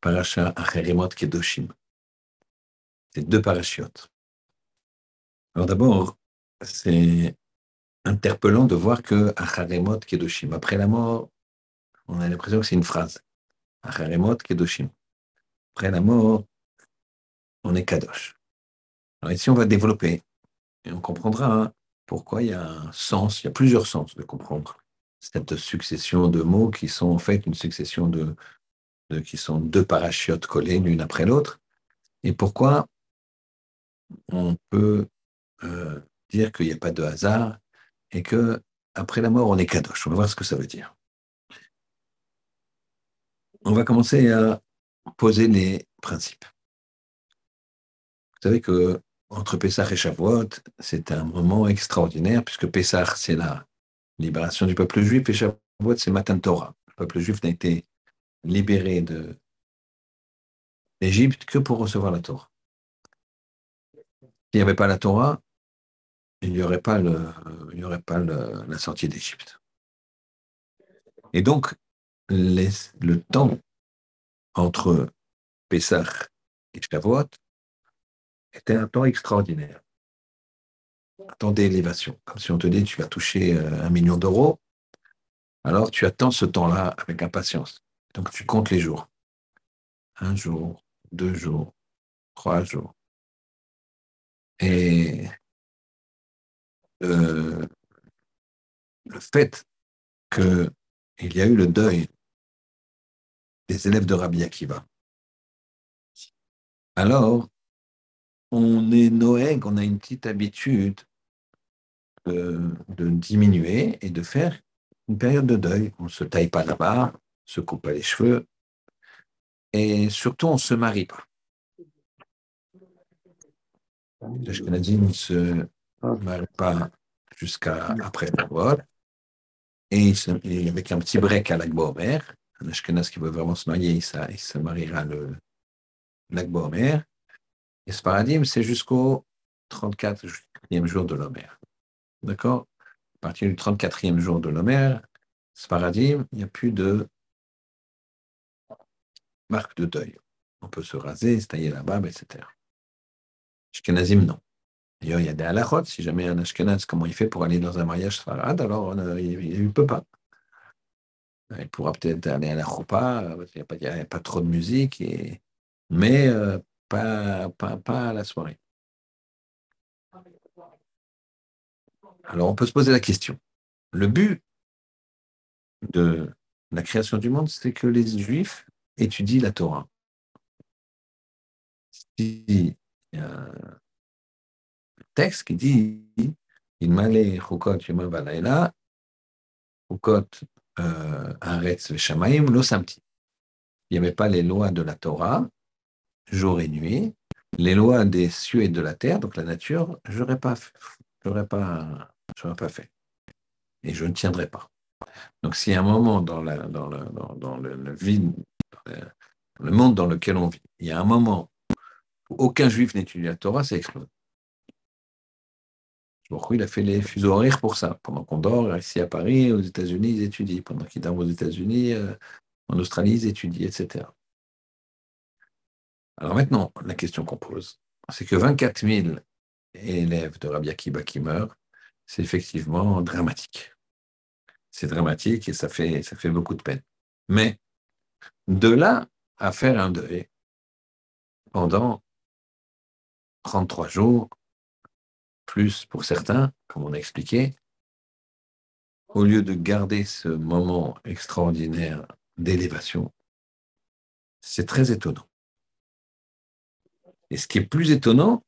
Parasha Acherimot Kedoshim. C'est deux parachiotes. Alors d'abord, c'est interpellant de voir que Acharemot Kedoshim, après la mort, on a l'impression que c'est une phrase. Kedoshim. Après la mort, on est Kadosh. Alors ici, on va développer et on comprendra pourquoi il y a un sens, il y a plusieurs sens de comprendre cette succession de mots qui sont en fait une succession de, qui sont deux parachutes collés l'une après l'autre, et pourquoi on peut euh, dire qu'il n'y a pas de hasard et que après la mort on est kadosh? On va voir ce que ça veut dire. On va commencer à poser les principes. Vous savez que entre Pessah et Shavuot, c'est un moment extraordinaire puisque Pessah c'est la libération du peuple juif et Shavuot c'est Matan Torah. Le peuple juif n'a été libéré de l'Égypte que pour recevoir la Torah. S'il n'y avait pas la Torah, il n'y aurait pas, la sortie d'Égypte. Et donc, le temps entre Pessah et Shavuot était un temps extraordinaire. Un temps d'élévation. Comme si on te dit tu vas toucher euh, un million d'euros, alors tu attends ce temps-là avec impatience. Donc tu comptes les jours. Un jour, deux jours, trois jours. Et euh, le fait qu'il y a eu le deuil des élèves de Rabbi Akiva, alors on est Noël, on a une petite habitude de, diminuer et de faire une période de deuil. On ne se taille pas la barbe, se coupe pas les cheveux, et surtout, on ne se marie pas. Les ne se marient pas jusqu'à après la voile. Et, avec un petit break à l'Akba un Ashkenaz qui veut vraiment se marier, il, se mariera le l'Akba Et ce paradigme, c'est jusqu'au 34e jour de l'Omer. D'accord? À partir du 34e jour de l'Omer, ce paradigme, il n'y a plus de marque de deuil. On peut se raser, se tailler la barbe, etc. Ashkenazim, non. D'ailleurs, il y a des halachot. Si jamais un Ashkenaz, comment il fait pour aller dans un mariage sfarad, alors euh, il ne peut pas. Il pourra peut-être aller à la choupa, il n'y a, pas trop de musique, mais euh, pas, pas, pas à la soirée. Alors, on peut se poser la question. Le but de la création du monde, c'est que les Juifs étudie la Torah. A un texte qui dit Il m'allait chukot yom balayla, chukot euh, aretz veshamaim lo samti. Il n'y avait pas les lois de la Torah, jour et nuit, les lois des cieux et de la terre, donc la nature, je n'aurais pas, pas, pas fait. Et je ne tiendrai pas. Donc, y a un moment dans, la, dans, le, dans, le, vide le monde dans lequel on vit, il y a un moment où aucun juif n'étudie la Torah, ça explose. Pourquoi il a fait les fuseaux horaires pour ça. Pendant qu'on dort, ici à Paris, aux États-Unis, ils étudient. Pendant qu'ils dorment aux États-Unis, euh, en Australie, ils étudient, etc. Alors maintenant, la question qu'on pose, c'est que 24 000 élèves de Rabbi Akiba qui meurent, c'est effectivement dramatique. C'est dramatique et ça fait, ça fait beaucoup de peine. Mais de là à faire un deuil pendant 33 jours, plus pour certains, comme on a expliqué, au lieu de garder ce moment extraordinaire d'élévation, c'est très étonnant. Et ce qui est plus étonnant,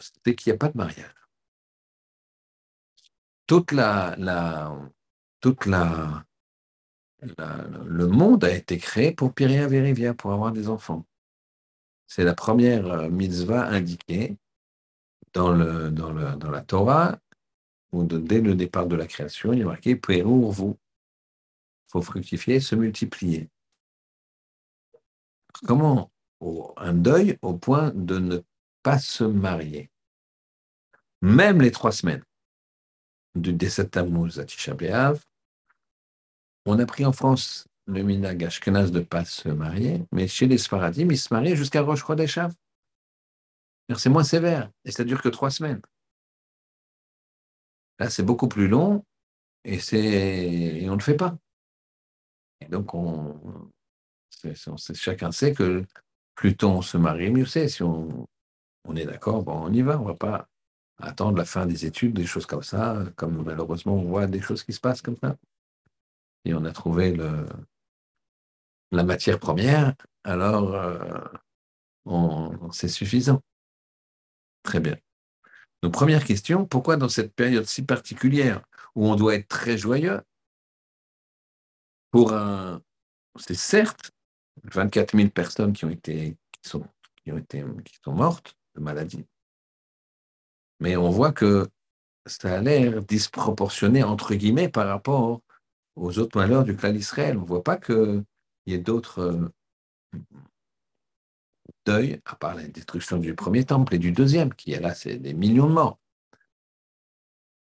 c'est qu'il n'y a pas de mariage. Toute la, la, toute la, le monde a été créé pour Piria Verivia, pour avoir des enfants. C'est la première euh, mitzvah indiquée dans, la Torah, où dès le départ de la création, il est marqué Pérour vous. Il faut fructifier, se multiplier. Comment? Un deuil au point de ne pas se marier Même les trois semaines du Deset Tammuz à Tisha on a pris en France le minag ashkenaz de ne pas se marier, mais chez les Sfaradim, ils se marient jusqu'à Rosh Chodesh C'est moins sévère, et ça dure que trois semaines. Là, c'est beaucoup plus long, et, et on ne le fait pas. Et donc, on, chacun sait que plus tôt on se marie, mieux c'est. Si on, on est d'accord, bon, on y va, on ne va pas attendre la fin des études, des choses comme ça, comme malheureusement on voit des choses qui se passent comme ça. Et on a trouvé le, la matière première, alors euh, c'est suffisant. Très bien. Donc, première question, pourquoi dans cette période si particulière où on doit être très joyeux, pour un, c'est certes 24 000 personnes qui ont été, qui ont été, qui sont mortes de maladie, mais on voit que ça a l'air disproportionné, entre guillemets, par rapport aux autres malheurs du clan d'Israël. On ne voit pas qu'il y ait d'autres euh, deuils, à part la destruction du premier temple et du deuxième, qui est là, c'est des millions de morts.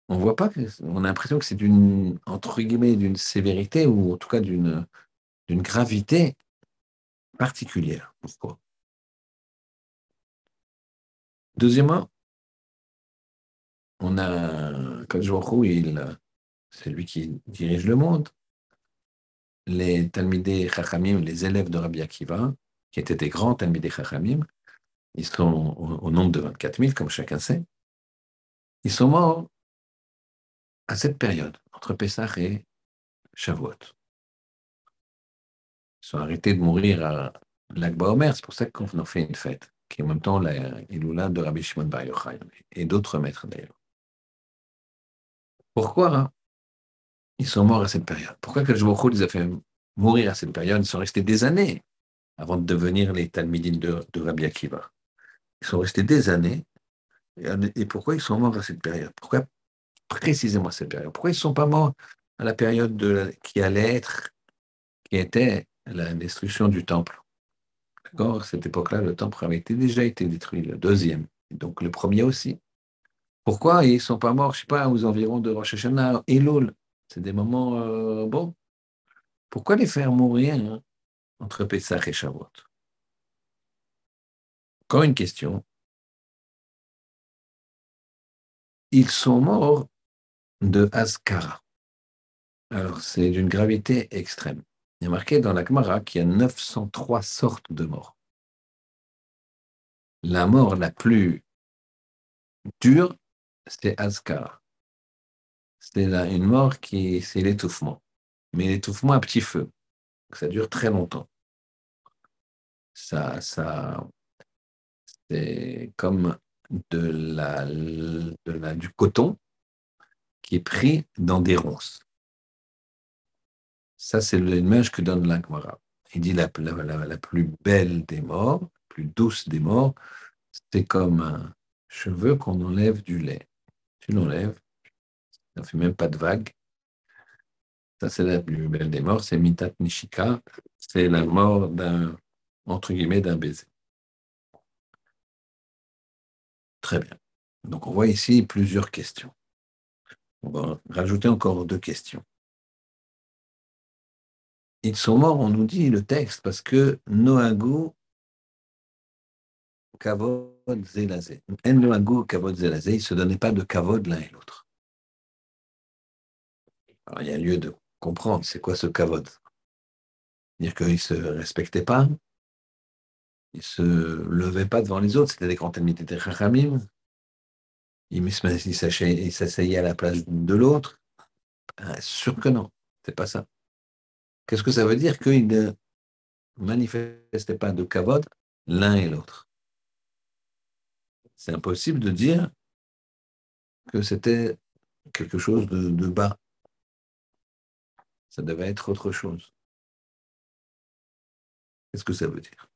On voit pas que, on a l'impression que c'est d'une, entre d'une sévérité ou en tout cas d'une, gravité particulière. Pourquoi? Deuxièmement, on a Kajorou, il, c'est lui qui dirige le monde. Les Talmidei Chachamim, les élèves de Rabbi Akiva, qui étaient des grands Talmidei Chachamim, ils sont au, nombre de 24 000, comme chacun sait. Ils sont morts à cette période, entre Pessah et Shavuot. Ils sont arrêtés de mourir à l'Akba Omer, c'est pour ça qu'on en fait une fête, qui est en même temps la Iloula de Rabbi Shimon Bar Yochai, et d'autres maîtres d'ailleurs. Pourquoi hein, ils sont morts à cette période. Pourquoi le les a fait mourir à cette période? Ils sont restés des années avant de devenir les Talmidim de, de Rabbi Akiva. Ils sont restés des années. Et pourquoi ils sont morts à cette période? Pourquoi précisément à cette période? Pourquoi ils ne sont pas morts à la période de qui allait être, qui était la destruction du temple? D'accord? À cette époque-là, le temple avait déjà été détruit, le deuxième, donc le premier aussi. Pourquoi ils ne sont pas morts, je ne sais pas, aux environs de Rosh Hashanah et Loul C'est des moments euh, bons. Pourquoi les faire mourir hein, entre Pessah et Shavuot? Encore une question. Ils sont morts de Askara. Alors, c'est d'une gravité extrême. Il a marqué dans la Gemara qu'il y a 903 sortes de morts. La mort la plus dure, c'est Askar. C'est une mort qui, c'est l'étouffement. Mais l'étouffement à petit feu. Ça dure très longtemps. Ça, ça, c'est comme de la, du coton qui est pris dans des ronces. Ça, c'est l'image que donne l'Akmara. Il dit la, la, la, plus belle des morts, la plus douce des morts, c'est comme un cheveu qu'on enlève du lait tu l'enlèves, ne fait même pas de vague. Ça, c'est la plus belle des morts, c'est Mitat Nishika, c'est la mort d'un, entre guillemets, d'un baiser. Très bien. Donc, on voit ici plusieurs questions. On va rajouter encore deux questions. Ils sont morts, on nous dit le texte, parce que Noagu Kavod Zelazé. En Kavod Zelazé, ils ne se donnaient pas de Kavod l'un et l'autre. Alors, il y a lieu de comprendre c'est quoi ce Kavod. Dire qu'ils ne se respectaient pas, ils ne se levaient pas devant les autres, c'était des grands ennemis des Chachamim. Ils s'asseyaient à la place de l'autre. Bien sûr que non, c'est pas ça. Qu'est-ce que ça veut dire qu'ils ne manifestaient pas de Kavod l'un et l'autre? C'est impossible de dire que c'était quelque chose de, bas. Ça devait être autre chose. Qu'est-ce que ça veut dire?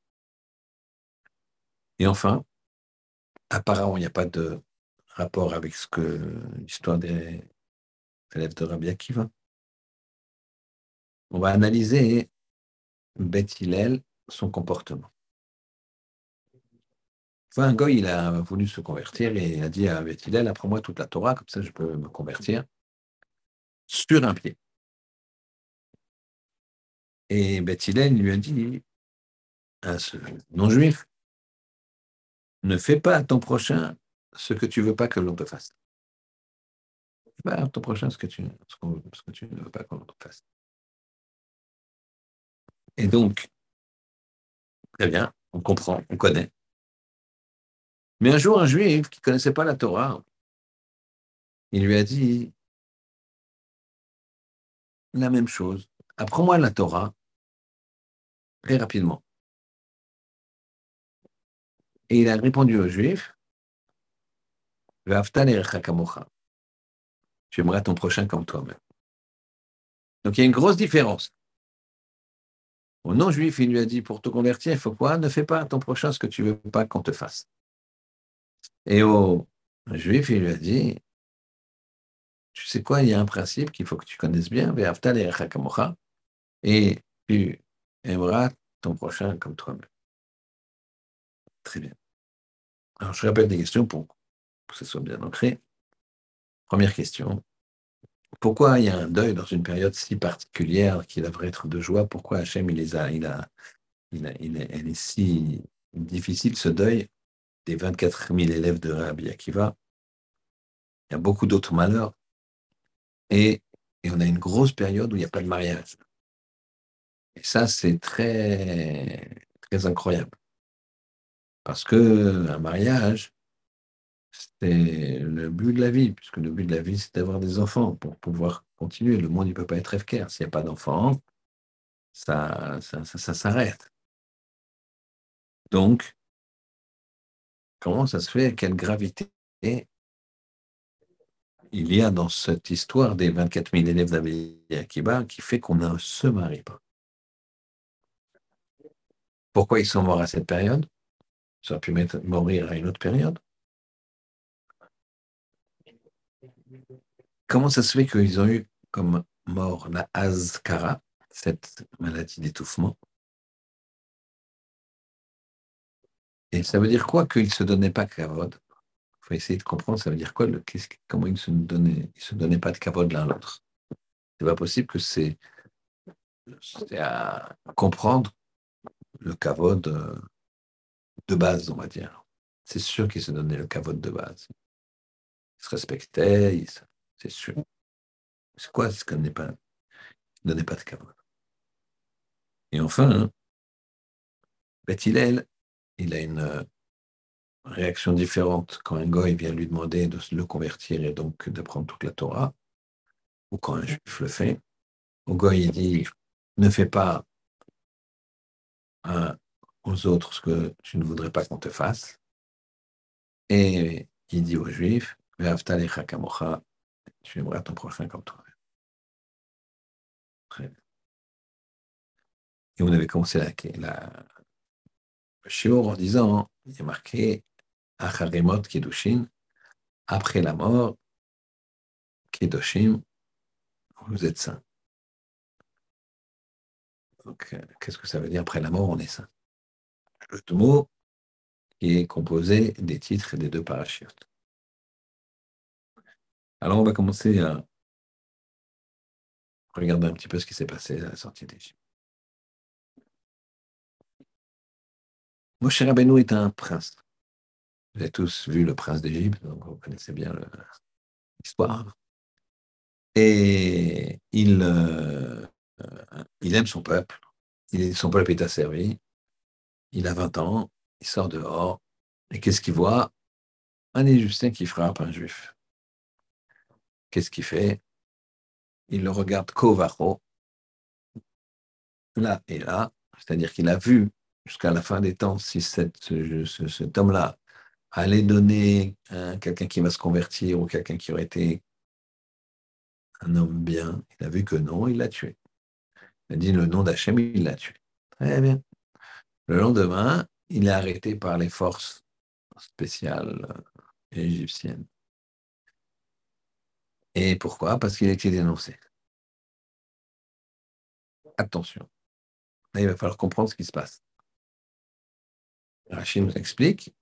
Et enfin, apparemment, il n'y a pas de rapport avec ce que l'histoire des élèves de Rabbi Akiva. On va analyser Beth Hillel, son comportement. un goy, il a voulu se convertir et a dit à Beth Hillel, apprends-moi toute la Torah, comme ça je peux me convertir sur un pied. Et Bethilène lui a dit à ce non-juif, ne fais pas à ton prochain ce que tu veux pas que l'on te fasse. Fais pas à ton prochain ce que tu, ce que tu ne veux pas que l'on te fasse. Et donc, très bien, on comprend, on connaît. Mais un jour, un juif qui ne connaissait pas la Torah, il lui a dit la même chose. Apprends-moi la Torah très rapidement. Et il a répondu aux Juifs Tu aimeras ton prochain comme toi-même. Donc il y a une grosse différence. Au non-juif, il lui a dit Pour te convertir, il faut quoi? Ne fais pas à ton prochain ce que tu ne veux pas qu'on te fasse. Et au juif, il lui a dit Tu sais quoi, il y a un principe qu'il faut que tu connaisses bien et tu aimeras ton prochain comme toi-même. Très bien. Alors, je répète des questions pour que ce soit bien ancré. Première question. Pourquoi il y a un deuil dans une période si particulière qui devrait être de joie? Pourquoi Hachem, il les a, il est, si difficile ce deuil? Des 24 000 élèves de Rabbi Akiva Il y a beaucoup d'autres malheurs. Et on a une grosse période où il n'y a pas de mariage. Et ça, c'est très, très incroyable. Parce que un mariage, c'est le but de la vie, puisque le but de la vie, c'est d'avoir des enfants pour pouvoir continuer. Le monde ne peut pas être FKR. S'il n'y a pas d'enfants, ça, ça, s'arrête. Donc, comment ça se fait? Quelle gravité il y a dans cette histoire des 24 000 élèves d'Amélie Akiba qui fait qu'on ne se marie pas Pourquoi ils sont morts à cette période? Ça aurait pu mourir à une autre période. Comment ça se fait qu'ils ont eu comme mort la Azkara, cette maladie d'étouffement? Et ça veut dire quoi qu'ils ne se donnaient pas kavod? Il faut essayer de comprendre, ça veut dire quoi Comment ils ne se donnaient, se donnaient pas de kavod l'un l'autre? C'est pas possible que c'est à comprendre le kavod euh, de base, on va dire. C'est sûr qu'ils se donnaient le cavote de base. Ils se respectaient, c'est sûr. C'est quoi ce qu'on n'est pas ne donnait pas de cavote Et enfin, hein, Bethilel, il a une euh, réaction différente quand un goy vient lui demander de le convertir et donc d'apprendre toute la Torah, ou quand un juif le fait. Au goy, il dit ne fais pas un, aux autres ce que tu ne voudrais pas qu'on te fasse. Et il dit aux Juifs, tu aimeras ton prochain comme toi. Et on avait commencé la, la en disant, il y a marqué Kedushin, après la mort, Kedoshim, vous êtes saints. Euh, qu'est-ce que ça veut dire après la mort, on est saint? Le mot qui est composé des titres des deux parachutes. Alors, on va commencer à regarder un petit peu ce qui s'est passé à la sortie d'Égypte. Moshe Rabbeinu est un prince. Vous avez tous vu le prince d'Égypte, donc vous connaissez bien l'histoire. Et il, euh, il aime son peuple. Il, son peuple est asservi il a 20 ans, il sort dehors, et qu'est-ce qu'il voit? Un Égyptien qui frappe un Juif. Qu'est-ce qu'il fait? Il le regarde là et là, c'est-à-dire qu'il a vu jusqu'à la fin des temps si cet homme-là allait donner quelqu'un qui va se convertir ou quelqu'un qui aurait été un homme bien. Il a vu que non, il l'a tué. Il a dit le nom d'Hachem, il l'a tué. Très bien. Le lendemain, il est arrêté par les forces spéciales euh, égyptiennes. Et pourquoi? Parce qu'il a été dénoncé. Attention. il va falloir comprendre ce qui se passe. Rachid nous explique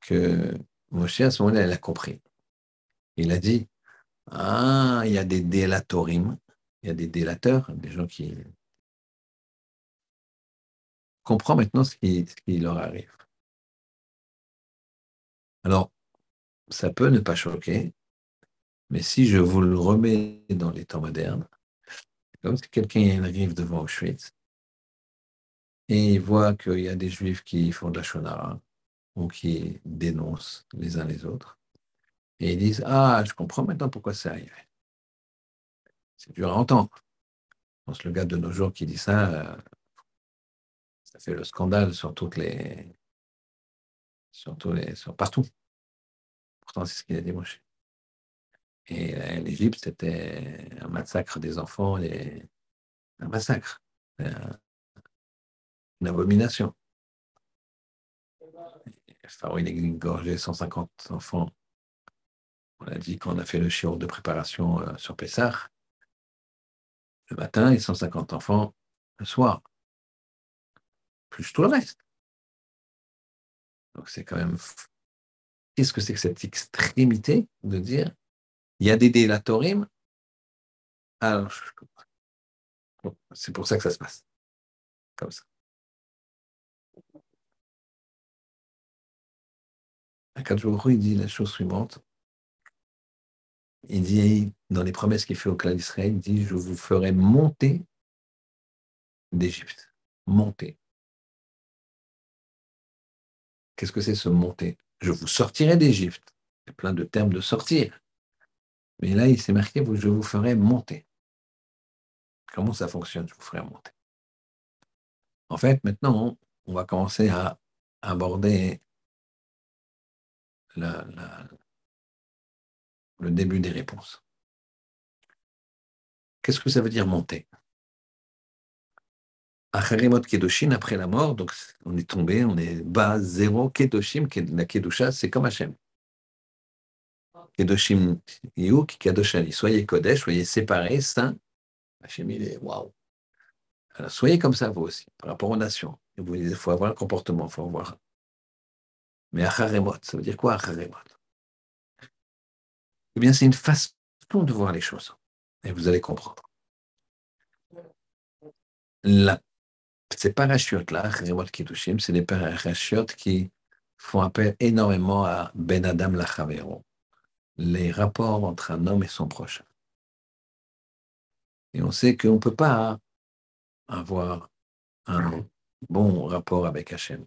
que Moshe, à ce moment-là, il a compris. Il a dit Ah, il y a des délatorim, il y a des délateurs, des gens qui comprends maintenant ce qui, ce qui leur arrive. Alors, ça peut ne pas choquer, mais si je vous le remets dans les temps modernes, comme si quelqu'un arrive devant Auschwitz et il voit qu'il y a des juifs qui font de la shonara ou qui dénoncent les uns les autres, et ils disent Ah, je comprends maintenant pourquoi c'est arrivé. C'est dur à entendre. Je pense le gars de nos jours qui dit ça, euh, ça fait le scandale sur toutes les. sur tous les. sur partout. Pourtant, c'est ce qu'il a démoché. Et euh, l'Égypte, c'était un massacre des enfants, et un massacre, une abomination. Pharaon, il a égorgé 150 enfants. On a dit qu'on a fait le chiot de préparation euh, sur Pessah, le matin et 150 enfants le soir, plus tout le reste. Donc c'est quand même. Qu'est-ce que c'est que cette extrémité de dire il y a des délatorim Alors, c'est pour ça que ça se passe. Comme ça. Akadjourou, il dit la chose suivante. Il dit, dans les promesses qu'il fait au clan d'Israël, il dit Je vous ferai monter d'Égypte. Monter. Qu'est-ce que c'est ce monter? Je vous sortirai d'Égypte. Il y a plein de termes de sortir. Mais là, il s'est marqué Je vous ferai monter. Comment ça fonctionne Je vous ferai monter? En fait, maintenant, on va commencer à aborder le début des réponses. Qu'est-ce que ça veut dire monter? Acharimot Kedoshin, après la mort, donc on est tombé, on est bas, zéro. Kedoshim, la Kedusha, c'est comme Hachem. Kedoshim Yuk, Kadoshani. Soyez Kodesh, soyez séparés, saints. Hachem, il est waouh. Alors, soyez comme ça, vous aussi, par rapport aux nations. Il faut avoir un comportement, il faut avoir mais acharemot, ça veut dire quoi acharemot Eh bien, c'est une façon de voir les choses. Et vous allez comprendre. La, ces parachutes-là, c'est des parachutes qui font appel énormément à Ben Adam Lachavero, les rapports entre un homme et son prochain. Et on sait qu'on ne peut pas avoir un bon rapport avec Hachem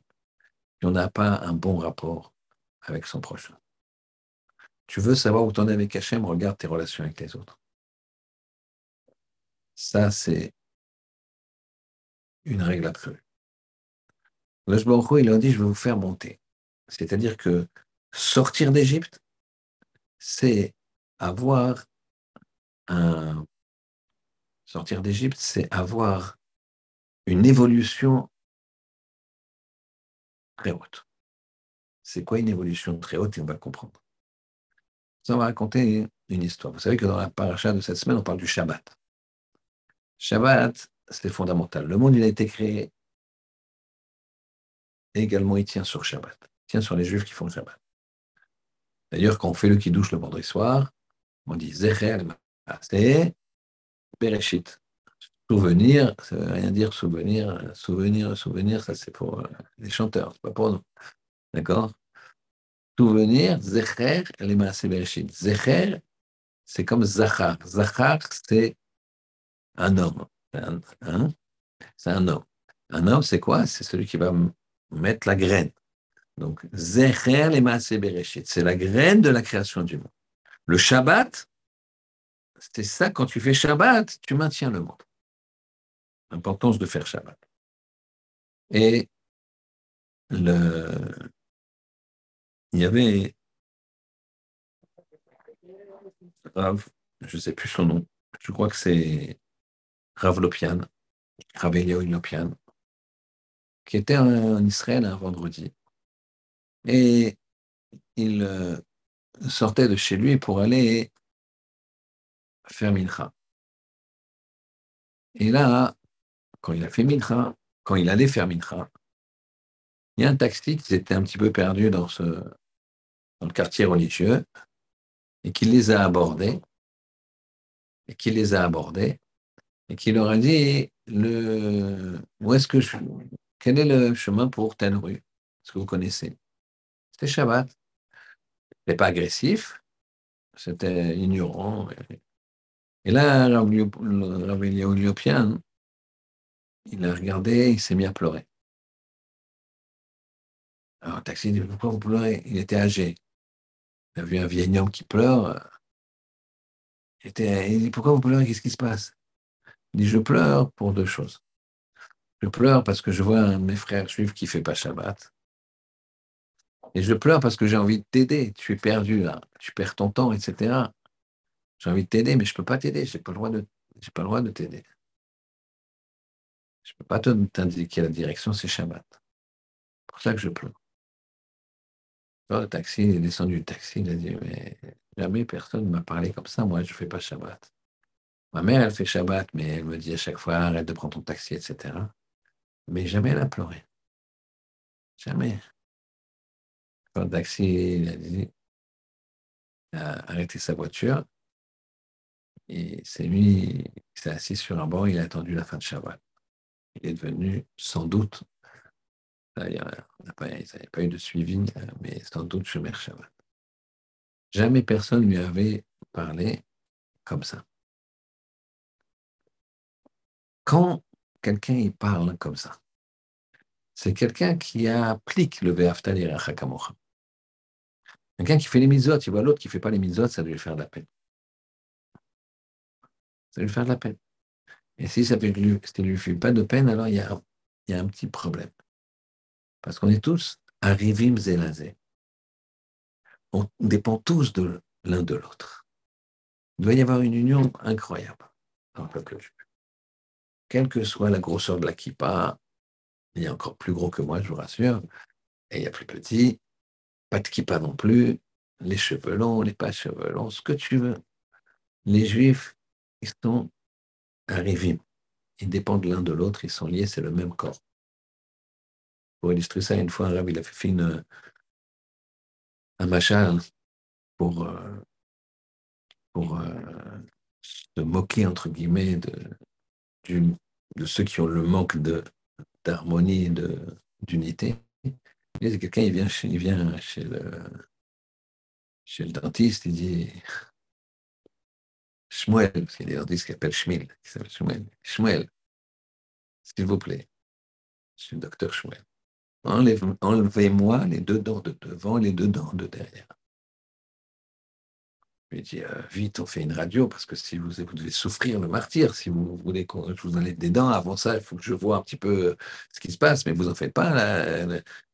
on n'a pas un bon rapport avec son prochain. Tu veux savoir où tu en es avec Hachem, regarde tes relations avec les autres. Ça, c'est une règle absolue. Le il a dit, je vais vous faire monter. C'est-à-dire que sortir d'Égypte, c'est avoir un... Sortir d'Égypte, c'est avoir une évolution très haute. C'est quoi une évolution très haute et on va comprendre. Ça, va raconter une histoire. Vous savez que dans la paracha de cette semaine, on parle du Shabbat. Shabbat, c'est fondamental. Le monde, il a été créé. Et également, il tient sur Shabbat. Il tient sur les Juifs qui font le Shabbat. D'ailleurs, quand on fait le kiddush le vendredi soir, on dit Zecher c'est Bereshit. Souvenir, ça veut rien dire souvenir. Souvenir, souvenir, ça c'est pour euh, les chanteurs, c'est pas pour nous. D'accord? Souvenir, Zecher, les Bereshit. Zecher, c'est comme Zachar. Zachar, c'est un homme. Hein? c'est un homme. Un homme, c'est quoi? C'est celui qui va mettre la graine. Donc, Zecher, les Bereshit. C'est la graine de la création du monde. Le Shabbat, c'est ça, quand tu fais Shabbat, tu maintiens le monde l'importance de faire Shabbat. Et le, il y avait Rav, je ne sais plus son nom, je crois que c'est Rav Lopian, Rav Lopian, qui était en Israël un vendredi. Et il euh, sortait de chez lui pour aller faire Mincha. Et là, quand il a fait Mincha, quand il allait faire Mincha, il y a un taxi qui s'était un petit peu perdu dans, ce, dans le quartier religieux et qui les a abordés, et qui les a abordés, et qui leur a dit le, où est-ce que je, quel est le chemin pour telle rue? Est-ce que vous connaissez? C'était Shabbat. C'était pas agressif, c'était ignorant. Et là, Liopian, il a regardé, il s'est mis à pleurer. Alors, le taxi dit Pourquoi vous pleurez? Il était âgé. A vu un vieil homme qui pleure. Il, était, il dit Pourquoi vous pleurez? Qu'est-ce qui se passe? Il dit Je pleure pour deux choses. Je pleure parce que je vois un de mes frères juifs qui ne fait pas Shabbat. Et je pleure parce que j'ai envie de t'aider. Tu es perdu là. Tu perds ton temps, etc. J'ai envie de t'aider, mais je ne peux pas t'aider. Je n'ai pas le droit de t'aider. Je ne peux pas t'indiquer la direction, c'est Shabbat. C'est pour ça que je pleure. Le taxi, il est descendu du taxi, il a dit, mais jamais personne ne m'a parlé comme ça, moi je ne fais pas Shabbat. Ma mère, elle fait Shabbat, mais elle me dit à chaque fois, arrête de prendre ton taxi, etc. Mais jamais elle a pleuré. Jamais. Quand le taxi, il a dit, il arrêté sa voiture, et c'est lui, il s'est assis sur un banc, il a attendu la fin de Shabbat. Il est devenu, sans doute, il n'y a, pas eu de suivi, mais sans doute Shomer Shabbat. Jamais personne lui avait parlé comme ça. Quand quelqu'un y parle comme ça, c'est quelqu'un qui applique le Ve'aftal Kamocha. Quelqu'un qui fait les mitzvot, tu vois l'autre qui ne fait pas les mitzvot, ça doit lui faire de la peine. Ça doit lui faire de la peine. Et si ça ne lui, fait pas de peine, alors a, il y a un petit problème. Parce qu'on est tous arrivim zélazé. On dépend tous de l'un de l'autre. Il doit y avoir une union incroyable dans le peuple juif. Quelle que soit la grosseur de la kippa, il y a encore plus gros que moi, je vous rassure, et il y a plus petit, pas de kippa non plus, les cheveux longs, les pas cheveux longs, ce que tu veux. Les juifs, ils sont arrivés. Ils dépendent l'un de l'autre, ils sont liés, c'est le même corps. Pour illustrer ça, une fois, un il a fait une, un machin pour, euh, pour euh, se moquer, entre guillemets, de, de ceux qui ont le manque d'harmonie, d'unité. Quelqu'un, il vient, chez, il vient chez, le, chez le dentiste, il dit Shmuel, parce qu'il y a des dentistes qui s'appellent Shmuel, qui s'appelle Shmuel. Shmuel, s'il vous plaît, je suis le docteur Shmuel. Enlevez-moi les deux dents de devant et les deux dents de derrière. Je lui dit, euh, vite, on fait une radio, parce que si vous, devez souffrir le martyr, si vous voulez que je vous enlève des dents, avant ça, il faut que je vois un petit peu ce qui se passe, mais vous en faites pas,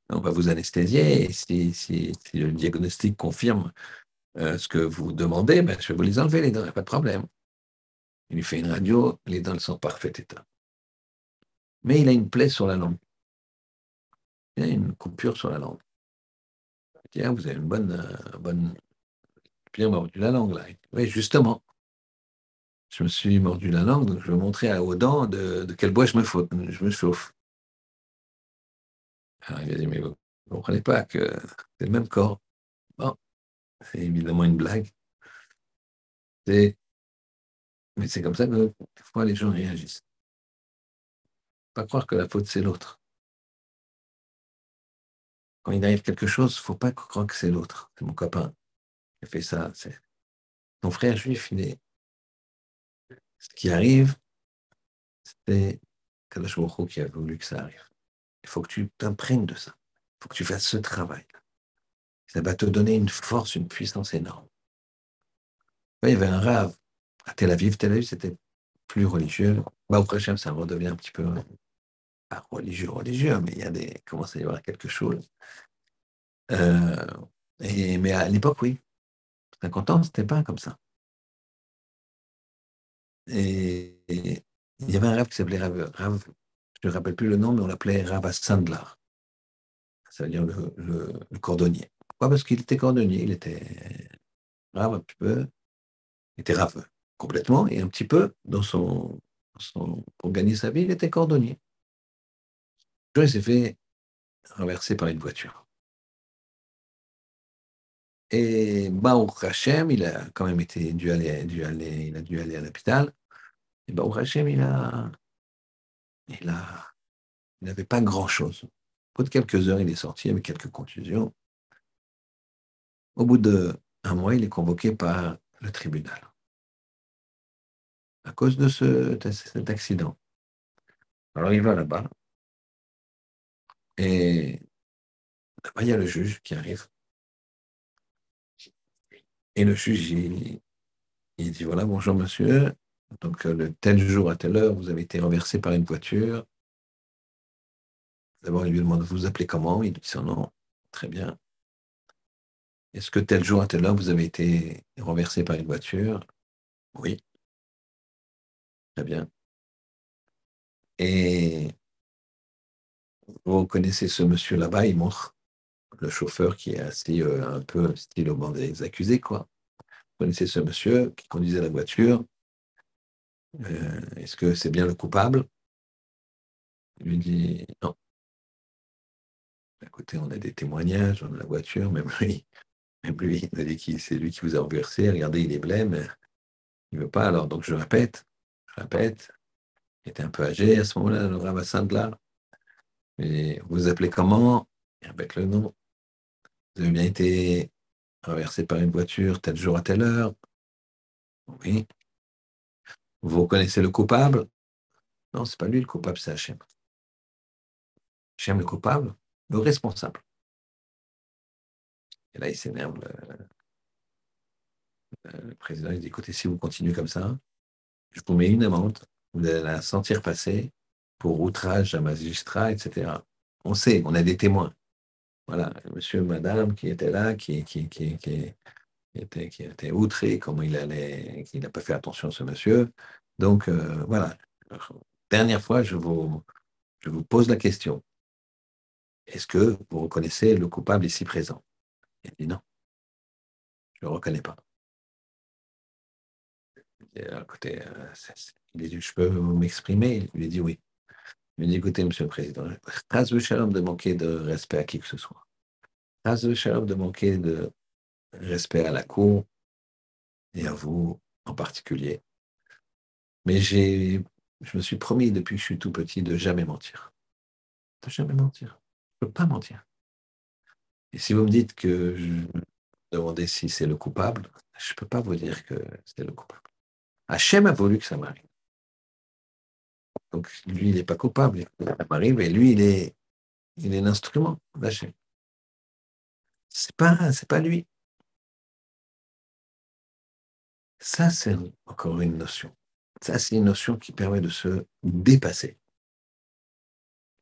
on va vous anesthésier, et si, le diagnostic confirme euh, ce que vous demandez, ben, je vais vous les enlever les dents, il n'y a pas de problème. Il lui fait une radio, les dents sont en parfait état. Mais il a une plaie sur la langue il y a une coupure sur la langue. Tiens, vous avez une bonne, euh, bonne bien mordu la langue là. Oui, justement. Je me suis mordu la langue, donc je vais montrer aux dents de, quel bois je me, chauffe. Alors il a dit, mais vous ne comprenez pas que c'est le même corps. Bon, c'est évidemment une blague. Mais c'est comme ça que fois les gens réagissent. Pas croire que la faute c'est l'autre quand il arrive quelque chose, il ne faut pas croire que c'est l'autre. C'est mon copain qui a fait ça. C'est ton frère juif. Ce qui arrive, c'est Kadosh qui a voulu que ça arrive. Il faut que tu t'imprègnes de ça. Il faut que tu fasses ce travail. Ça va te donner une force, une puissance énorme. Il y avait un rave à Tel Aviv. Tel Aviv, c'était plus religieux. Au prochain, ça redevient un petit peu pas religieux, religieux, mais il y a des, commence à y avoir quelque chose. Euh, et, mais à l'époque, oui. 50 ans, c'était pas comme ça. Et, il y avait un rave qui s'appelait Rav, je ne me rappelle plus le nom, mais on l'appelait Rav Sandlar. Ça veut dire le, cordonnier. Pourquoi? Parce qu'il était cordonnier, il était rave un petit peu, il était rave complètement, et un petit peu dans son pour gagner sa vie, il était cordonnier il s'est fait renverser par une voiture. Et Baruch Hashem, il a quand même été dû aller, dû aller, il a dû aller à l'hôpital. Et Baruch Hashem, il a, il a, il n'avait pas grand-chose. Au bout de quelques heures, il est sorti avec quelques contusions. Au bout d'un mois, il est convoqué par le tribunal à cause de, ce, cet accident. Alors il va là-bas et là-bas, il y a le juge qui arrive. Et le juge, il, dit voilà, bonjour monsieur, donc le tel jour à telle heure, vous avez été renversé par une voiture. D'abord, il lui demande vous appelez comment? Il dit son nom. Très bien. Est-ce que tel jour à telle heure, vous avez été renversé par une voiture? Oui. Très bien. Et vous connaissez ce monsieur là-bas, il montre le chauffeur qui est assis euh, un peu style au banc des accusés, quoi. Vous connaissez ce monsieur qui conduisait la voiture. Euh, est-ce que c'est bien le coupable? Il lui dit non. Écoutez, on a des témoignages dans la voiture, même lui, même lui, il a dit que c'est lui qui vous a renversé. Regardez, il est blême. Il ne veut pas. Alors, donc, je répète, répète, il était un peu âgé à ce moment-là, le de là. Vous vous appelez comment Avec le nom. Vous avez bien été renversé par une voiture tel jour à telle heure Oui. Vous connaissez le coupable? Non, c'est pas lui le coupable, c'est Hachem. Hachem le coupable, le responsable. Et là, il s'énerve. Le, le, président, il dit, écoutez, si vous continuez comme ça, je vous mets une amende, vous allez la sentir passer pour outrage à magistrat, etc. On sait, on a des témoins. Voilà, monsieur, madame qui était là, qui, était, outré, comment il allait, n'a pas fait attention à ce monsieur. Donc, euh, voilà. Dernière fois, je vous, pose la question. Est-ce que vous reconnaissez le coupable ici présent? Il dit non. Je ne le reconnais pas. écoutez, euh, il a dit, je peux m'exprimer? Il lui dit oui. Il lui dit, écoutez, Monsieur le Président, trace de shalom de manquer de respect à qui que ce soit. Trace de shalom de manquer de respect à la Cour et à vous en particulier. Mais j'ai, je me suis promis depuis que je suis tout petit de jamais mentir. De jamais mentir. Je ne peux pas mentir. Et si vous me dites que je me demandez si c'est le coupable, je ne peux pas vous dire que c'est le coupable. Hachem a voulu que ça m'arrive. Donc lui, il n'est pas coupable, ça m'arrive, et lui, il est, il est l'instrument d'Hachem. C'est pas, pas lui. Ça, c'est encore une notion. Ça, c'est une notion qui permet de se dépasser.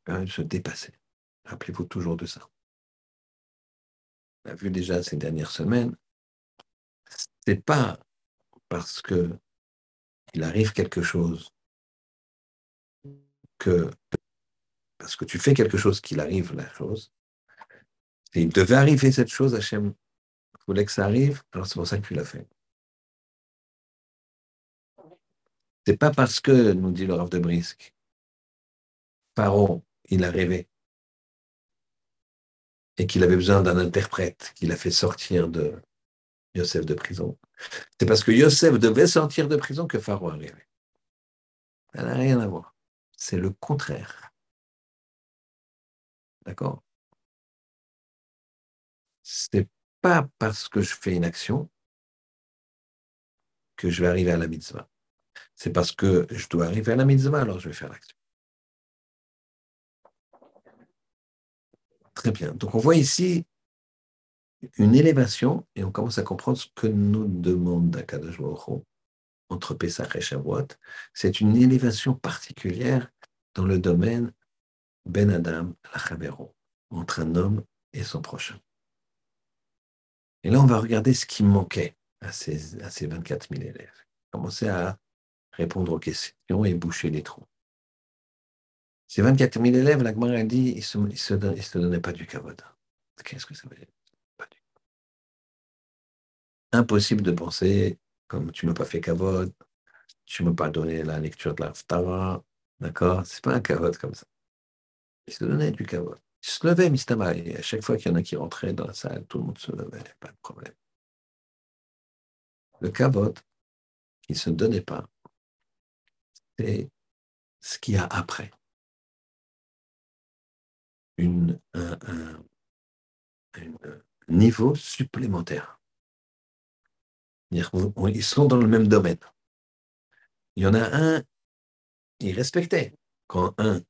de se dépasser. Rappelez-vous toujours de ça. On a vu déjà ces dernières semaines, c'est pas parce que il arrive quelque chose que parce que tu fais quelque chose qu'il arrive la chose. Et il devait arriver cette chose, Hachem voulait que ça arrive, alors c'est pour ça que tu l'as fait. C'est pas parce que, nous dit le Rav de Brisque, Pharaon, il a rêvé et qu'il avait besoin d'un interprète qu'il a fait sortir de Yosef de prison. C'est parce que Yosef devait sortir de prison que Pharaon a rêvé. Ça n'a rien à voir. C'est le contraire. D'accord? C'est pas parce que je fais une action que je vais arriver à la mitzvah. C'est parce que je dois arriver à la mitzvah, alors je vais faire l'action. Très bien. Donc on voit ici une élévation et on commence à comprendre ce que nous demande Akadosh Baruch entre Pesach et Shavuot. C'est une élévation particulière dans le domaine Ben Adam Lachavero, entre un homme et son prochain. Et là, on va regarder ce qui manquait à ces, à ces 24 000 élèves. Commencer à répondre aux questions et boucher les trous. Ces 24 000 élèves, la a dit, ils ne se, donnaient pas du kavod. Qu'est-ce que ça veut dire? Impossible de penser, tu ne m'as pas fait kavod, tu ne m'as pas donné la lecture de la d'accord? C'est pas un kavod comme ça. Ils se donnaient du kavod. Ils se levaient, Mistama, et à chaque fois qu'il y en a qui rentraient dans la salle, tout le monde se levait, pas de problème. Le kavod, qui ne se donnait pas, c'est ce qu'il y a après. un, niveau supplémentaire. Ils sont dans le même domaine. Il y en a un, il respectait. Quand un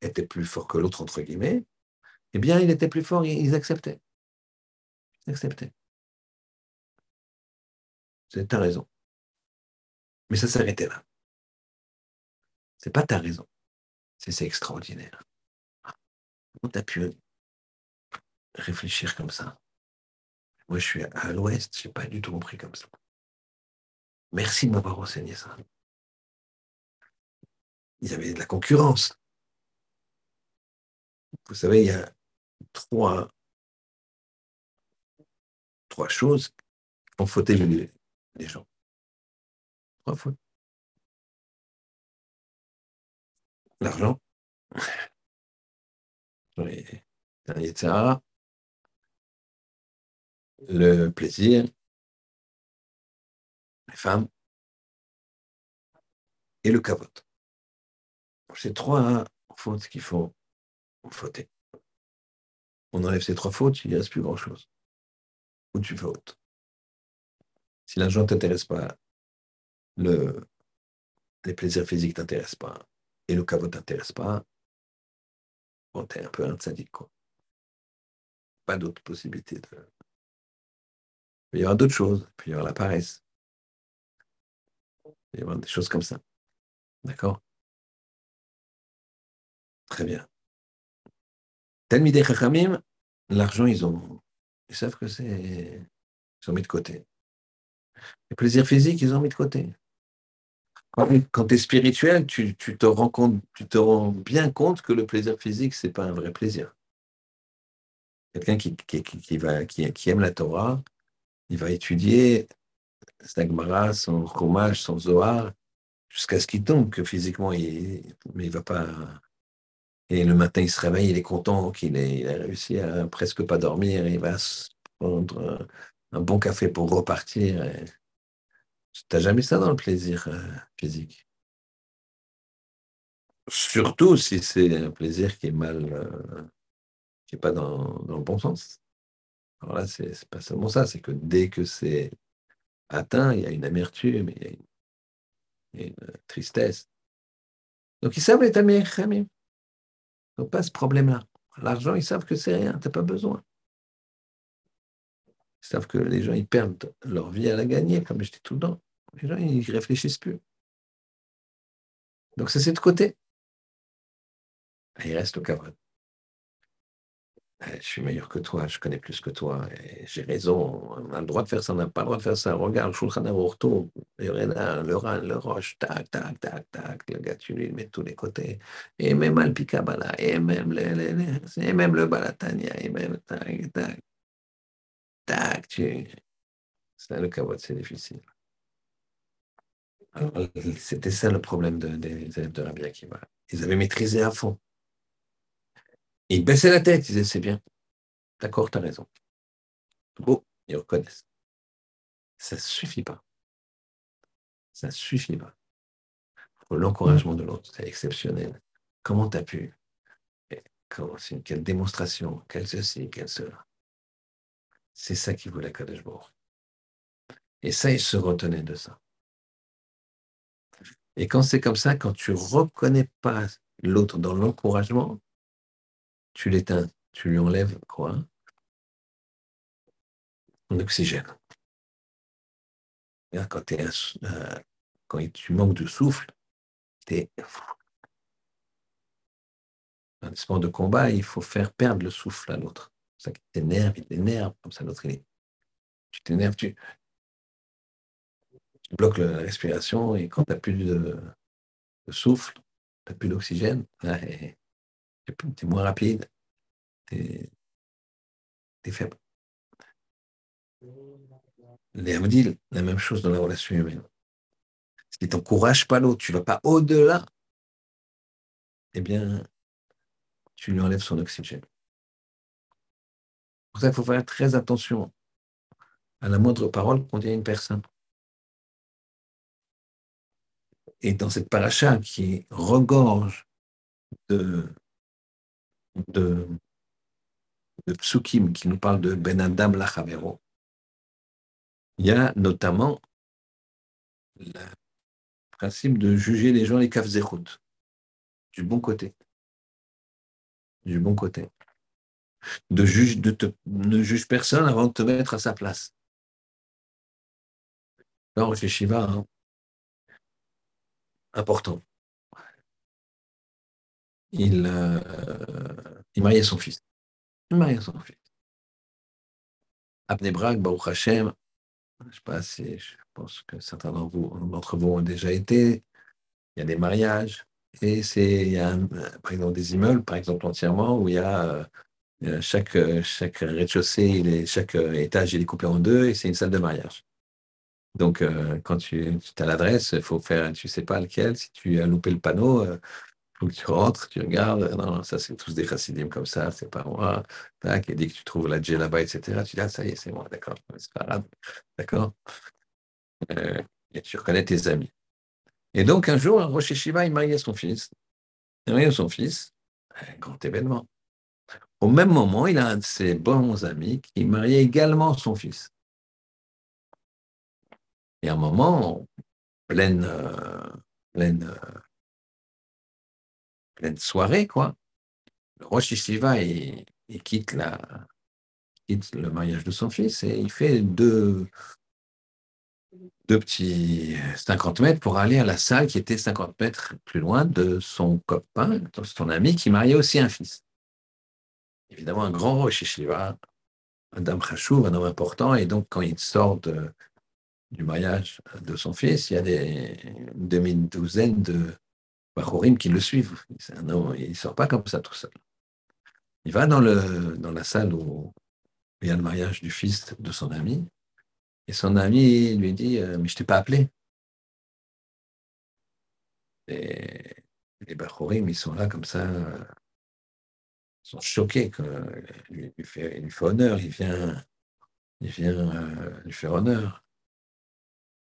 était plus fort que l'autre, entre guillemets, eh bien, il était plus fort, ils acceptaient. Ils acceptaient. C'est ta raison. Mais ça s'arrêtait là. C'est pas ta raison. C'est extraordinaire. Comment tu as pu réfléchir comme ça? Moi, je suis à l'ouest, je n'ai pas du tout compris comme ça. Merci de m'avoir enseigné ça. Il y avait de la concurrence. Vous savez, il y a trois, trois choses qui font fauter les, les gens. Trois fautes. L'argent, le plaisir, les femmes et le cavote. C'est trois fautes qu'il faut fauter. On enlève ces trois fautes, il ne reste plus grand-chose. Où tu fautes. Si l'argent ne t'intéresse pas, le, les plaisirs physiques ne t'intéressent pas, et le cavote ne t'intéresse pas, bon, t'es un peu un sadique. Pas d'autre possibilité de. Il y aura d'autres choses, il y aura la paresse. Il y aura des choses comme ça. D'accord? Très bien. Talmidei Chachamim, l'argent, ils ont. Ils savent que c'est. Ils ont mis de côté. Les plaisirs physiques, ils ont mis de côté. Quand tu es spirituel, tu, te rends compte, tu te rends bien compte que le plaisir physique, c'est pas un vrai plaisir. Quelqu'un qui, qui, va, qui, aime la Torah, il va étudier Stagmara, son Chumash, son Zohar, jusqu'à ce qu'il tombe, que physiquement, il, mais il va pas. Et le matin, il se réveille, il est content qu'il ait, réussi à presque pas dormir, il va prendre un bon café pour repartir. Tu n'as jamais ça dans le plaisir euh, physique? Surtout si c'est un plaisir qui est mal, euh, qui n'est pas dans, le bon sens. Alors là, c'est n'est pas seulement ça, c'est que dès que c'est atteint, il y a une amertume, il y a une, tristesse. Donc ils savent les amis, Donc pas ce problème-là. L'argent, ils savent que c'est rien, tu n'as pas besoin. Ils savent que les gens, ils perdent leur vie à la gagner, comme je dis tout le temps. Les gens, ils ne réfléchissent plus. Donc, c'est de côté. il reste le camarade. Je suis meilleur que toi, je connais plus que toi, j'ai raison, on a le droit de faire ça, on n'a pas le droit de faire ça. Regarde, Shulchan le Ran, le Roche, tac, tac, tac, tac, le gars, tu lui mets tous les côtés. Et même Al-Pikabala, et même le, et même le Balatania, et même tac, tac, tac, tu... Ça, le cavote, c'est difficile. C'était ça le problème des élèves de Rabbi Akiva. Ils avaient maîtrisé à fond. Ils baissaient la tête, ils disaient c'est bien. D'accord, tu as raison. Bon, ils reconnaissent. Ça ne suffit pas. Ça ne suffit pas. L'encouragement de l'autre, c'est exceptionnel. Comment tu as pu Quelle démonstration Quelle ceci Quelle cela C'est ça qui voulait Kadesh Et ça, il se retenait de ça. Et quand c'est comme ça, quand tu ne reconnais pas l'autre dans l'encouragement, tu l'éteins, tu lui enlèves quoi? Ton oxygène. quand, euh, tu manques de souffle, tu es. Dans un sport de combat, il faut faire perdre le souffle à l'autre. Ça t'énerve, il t'énerve, comme ça l'autre il est. Tu t'énerves, tu, bloque la respiration et quand tu n'as plus de, souffle, tu n'as plus d'oxygène, tu es, moins rapide, tu es, faible. Les Abdil, la même chose dans la relation humaine. Si tu n'encourages pas l'autre, tu ne vas pas au-delà, eh bien, tu lui enlèves son oxygène. Pour ça, il faut faire très attention à la moindre parole qu'on dit à une personne. Et dans cette paracha qui regorge de, de, psukim qui nous parle de Ben Adam Lachavero, il y a notamment le principe de juger les gens les kafzechut, du bon côté. Du bon côté. De de te, ne juge personne avant de te mettre à sa place. Chez Shiva, hein, important. Il, euh, il mariait son fils. Il mariait son fils. Abnebrak, Baruch Hashem, je sais pas si, je pense que certains d'entre vous, vous ont déjà été. Il y a des mariages. Et c'est, il y a, par exemple, des immeubles, par exemple, entièrement, où il y a euh, chaque, chaque rez-de-chaussée, chaque étage, il est coupé en deux et c'est une salle de mariage. Donc, euh, quand tu, as l'adresse, il faut faire, tu sais pas lequel. Si tu as loupé le panneau, euh, que tu rentres, tu regardes. Non, ça, c'est tous des chassidim comme ça, c'est pas moi. Tac, et dès que tu trouves la J là-bas, etc., tu dis, ah, ça y est, c'est moi, d'accord, c'est pas grave, d'accord. Euh, et tu reconnais tes amis. Et donc, un jour, Rosh Shiva, il mariait son fils. Il mariait son fils, un grand événement. Au même moment, il a un de ses bons amis qui mariait également son fils. Et à un moment, pleine, euh, pleine, euh, pleine soirée, quoi, le Rosh Shiva, il, quitte, la, quitte le mariage de son fils et il fait deux, deux petits 50 mètres pour aller à la salle qui était 50 mètres plus loin de son copain, de son ami qui mariait aussi un fils. Évidemment, un grand Rosh Shiva, un dame un homme important, et donc quand il sort du mariage de son fils, il y a des, une demi-douzaine de Bachorim qui le suivent. il ne sort pas comme ça tout seul. Il va dans, le, dans la salle où il y a le mariage du fils de son ami, et son ami lui dit euh, Mais je ne t'ai pas appelé. Et les Bachorim, ils sont là comme ça, ils sont choqués. il, lui fait, il fait honneur, il vient, il vient euh, lui faire honneur.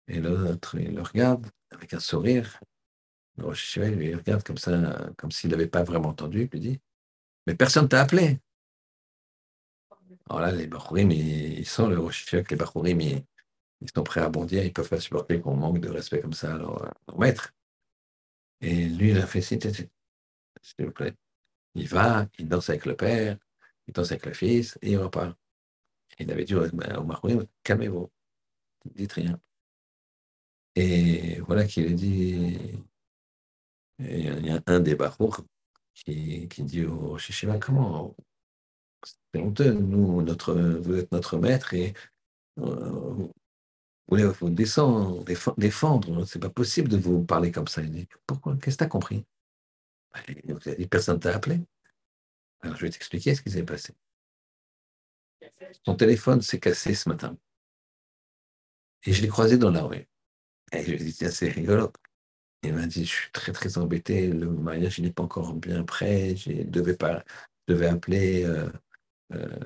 Et l'autre, il le regarde avec un sourire. Le Rosh il lui regarde comme ça, comme s'il n'avait pas vraiment entendu. Lui dit Mais personne t'a appelé. Alors là, les Bachurim, ils, sont le Rosh les Bachurim, ils, sont prêts à bondir, ils ne peuvent pas supporter qu'on manque de respect comme ça à leur, maître. Et lui, il a fait s'il vous plaît. Il va, il danse avec le père, il danse avec le fils, et il repart. Il avait dit au Bachurim calmez-vous, dites rien. Et voilà qu'il a dit, il y a un des barours qui, qui dit au Shishiva, comment? C'est honteux, nous, notre, vous êtes notre maître et euh, vous voulez vous descendre, défendre, c'est pas possible de vous parler comme ça. Il dit, pourquoi? Qu'est-ce que tu as compris il a dit, personne ne t'a appelé. Alors je vais t'expliquer ce qui s'est passé. Son téléphone s'est cassé ce matin. Et je l'ai croisé dans la rue. Et je lui ai dit, tiens, c'est rigolo. Il m'a dit, je suis très, très embêté. Le mariage, n'est pas encore bien prêt. Je devais, pas, devais appeler euh, euh,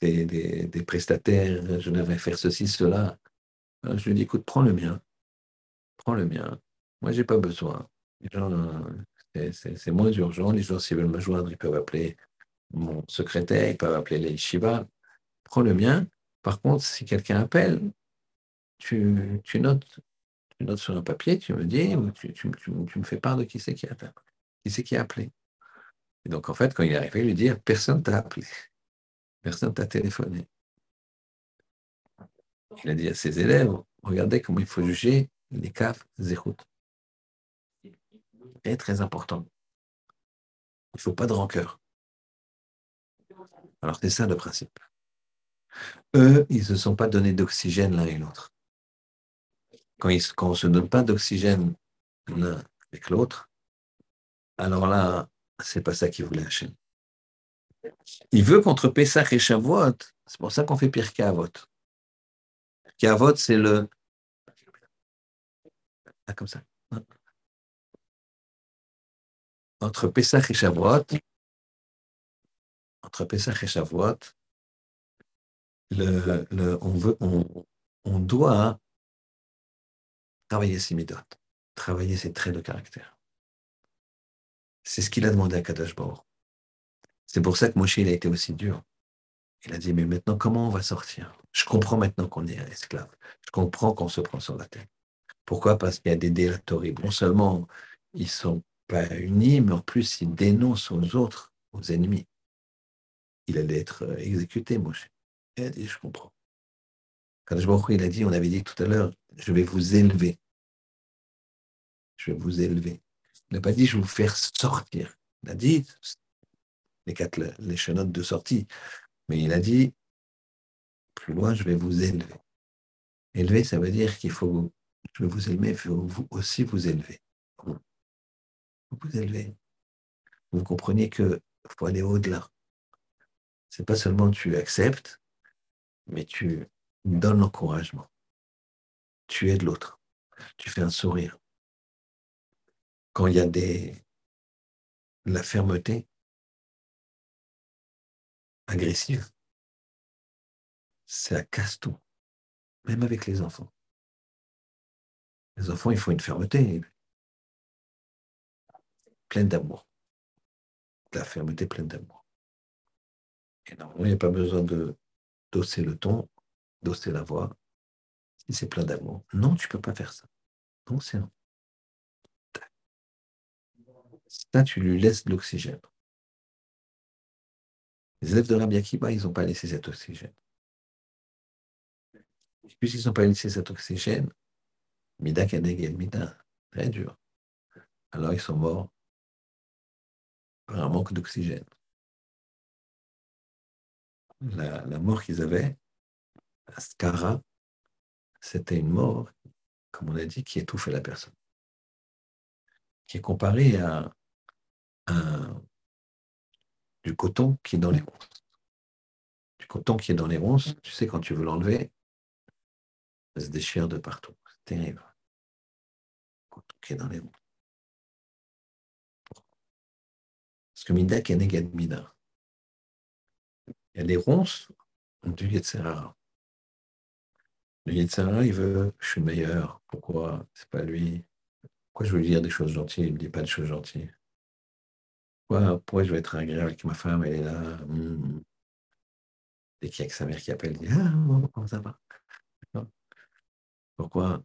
des, des, prestataires. Je devais faire ceci, cela. je lui ai dit, écoute, prends le mien. Prends le mien. Moi, je n'ai pas besoin. C'est moins urgent. Les gens, s'ils veulent me joindre, ils peuvent appeler mon secrétaire, ils peuvent appeler les Shiva. Prends le mien. Par contre, si quelqu'un appelle, tu, tu, notes, tu notes sur un papier, tu me dis, ou tu, tu, tu me fais part de qui c'est qui a, qui c'est qui a appelé. Et donc, en fait, quand il est arrivé, il lui dit, personne t'a appelé, personne t'a téléphoné. Il a dit à ses élèves, regardez comment il faut juger les caves zéhout. C'est très important. Il ne faut pas de rancœur. Alors, c'est ça le principe. Eux, ils ne se sont pas donné d'oxygène l'un et l'autre quand, on ne se donne pas d'oxygène l'un avec l'autre, alors là, c'est pas ça qu'il voulait Hachem. Il veut contre Pessah et Shavuot. C'est pour ça qu'on fait pire qu'Avot. Qu'Avot, c'est le. Ah, comme ça. Entre Pessah et Shavuot, entre Pessah et Shavuot, le, le, on, veut, on, on doit travailler ses midotes, travailler ses traits de caractère. C'est ce qu'il a demandé à Kadash C'est pour ça que Moshe, il a été aussi dur. Il a dit, mais maintenant, comment on va sortir? Je comprends maintenant qu'on est esclave. Je comprends qu'on se prend sur la tête. Pourquoi? Parce qu'il y a des délatories. Non seulement ils ne sont pas unis, mais en plus, ils dénoncent aux autres, aux ennemis. Il allait être euh, exécuté, Moshe. Il a dit, je comprends. Je il a dit, on avait dit tout à l'heure, je vais vous élever. Je vais vous élever. Il n'a pas dit, je vais vous faire sortir. Il a dit, les quatre les chenotes de sortie. Mais il a dit, plus loin, je vais vous élever. Élever, ça veut dire qu'il faut, je vais vous élever, il faut vous aussi vous élever. Vous vous élevez. Vous comprenez qu'il faut aller au-delà. C'est pas seulement tu acceptes, mais tu donnes l'encouragement. Tu aides l'autre. Tu fais un sourire. Quand il y a des, la fermeté, agressive, ça casse tout, même avec les enfants. Les enfants, il faut une fermeté, pleine d'amour. La fermeté pleine d'amour. Et normalement, il n'y a pas besoin de d'osser le ton, d'osser la voix, si c'est plein d'amour. Non, tu ne peux pas faire ça. Non, c'est non. Ça, tu lui laisses de l'oxygène. Les élèves de Rabbi Akiba, ils n'ont pas laissé cet oxygène. Puisqu'ils n'ont pas laissé cet oxygène, Mida Kadeg Mida, très dur. Alors ils sont morts par un manque d'oxygène. La, mort qu'ils avaient, la Skara, c'était une mort, comme on a dit, qui étouffait la personne. Qui est comparée à du coton qui est dans les ronces. Du coton qui est dans les ronces, tu sais, quand tu veux l'enlever, ça se déchire de partout. C'est terrible. Le coton qui est dans les ronces. Parce que Mida négatif Mida. Il y a les ronces du Yetzerara. Le Yetzerara, il veut, je suis meilleur. Pourquoi? C'est pas lui. Pourquoi je veux lui dire des choses gentilles? Il ne me dit pas des choses gentilles. Pourquoi, je vais être agréable avec ma femme? Elle est là. Hmm. Dès qu'il y a que sa mère qui appelle, il dit Ah, comment ça va? Pourquoi?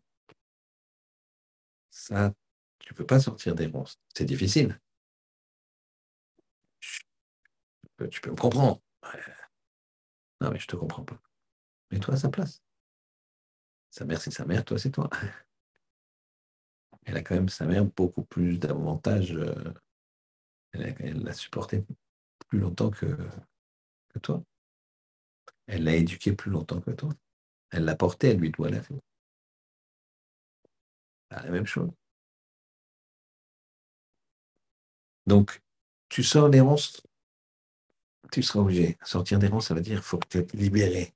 Ça, tu ne peux pas sortir des monstres. C'est difficile. Tu peux me comprendre. Non, mais je ne te comprends pas. Mais toi, à sa place. Sa mère, c'est sa mère, toi, c'est toi. Elle a quand même, sa mère, beaucoup plus d'avantages. Euh, elle l'a supporté plus longtemps que, toi. Elle l'a éduqué plus longtemps que toi. Elle l'a porté, elle lui doit la vie. la même chose. Donc, tu sors des ronces, tu seras obligé. Sortir des ronces, ça veut dire qu'il faut que tu libéré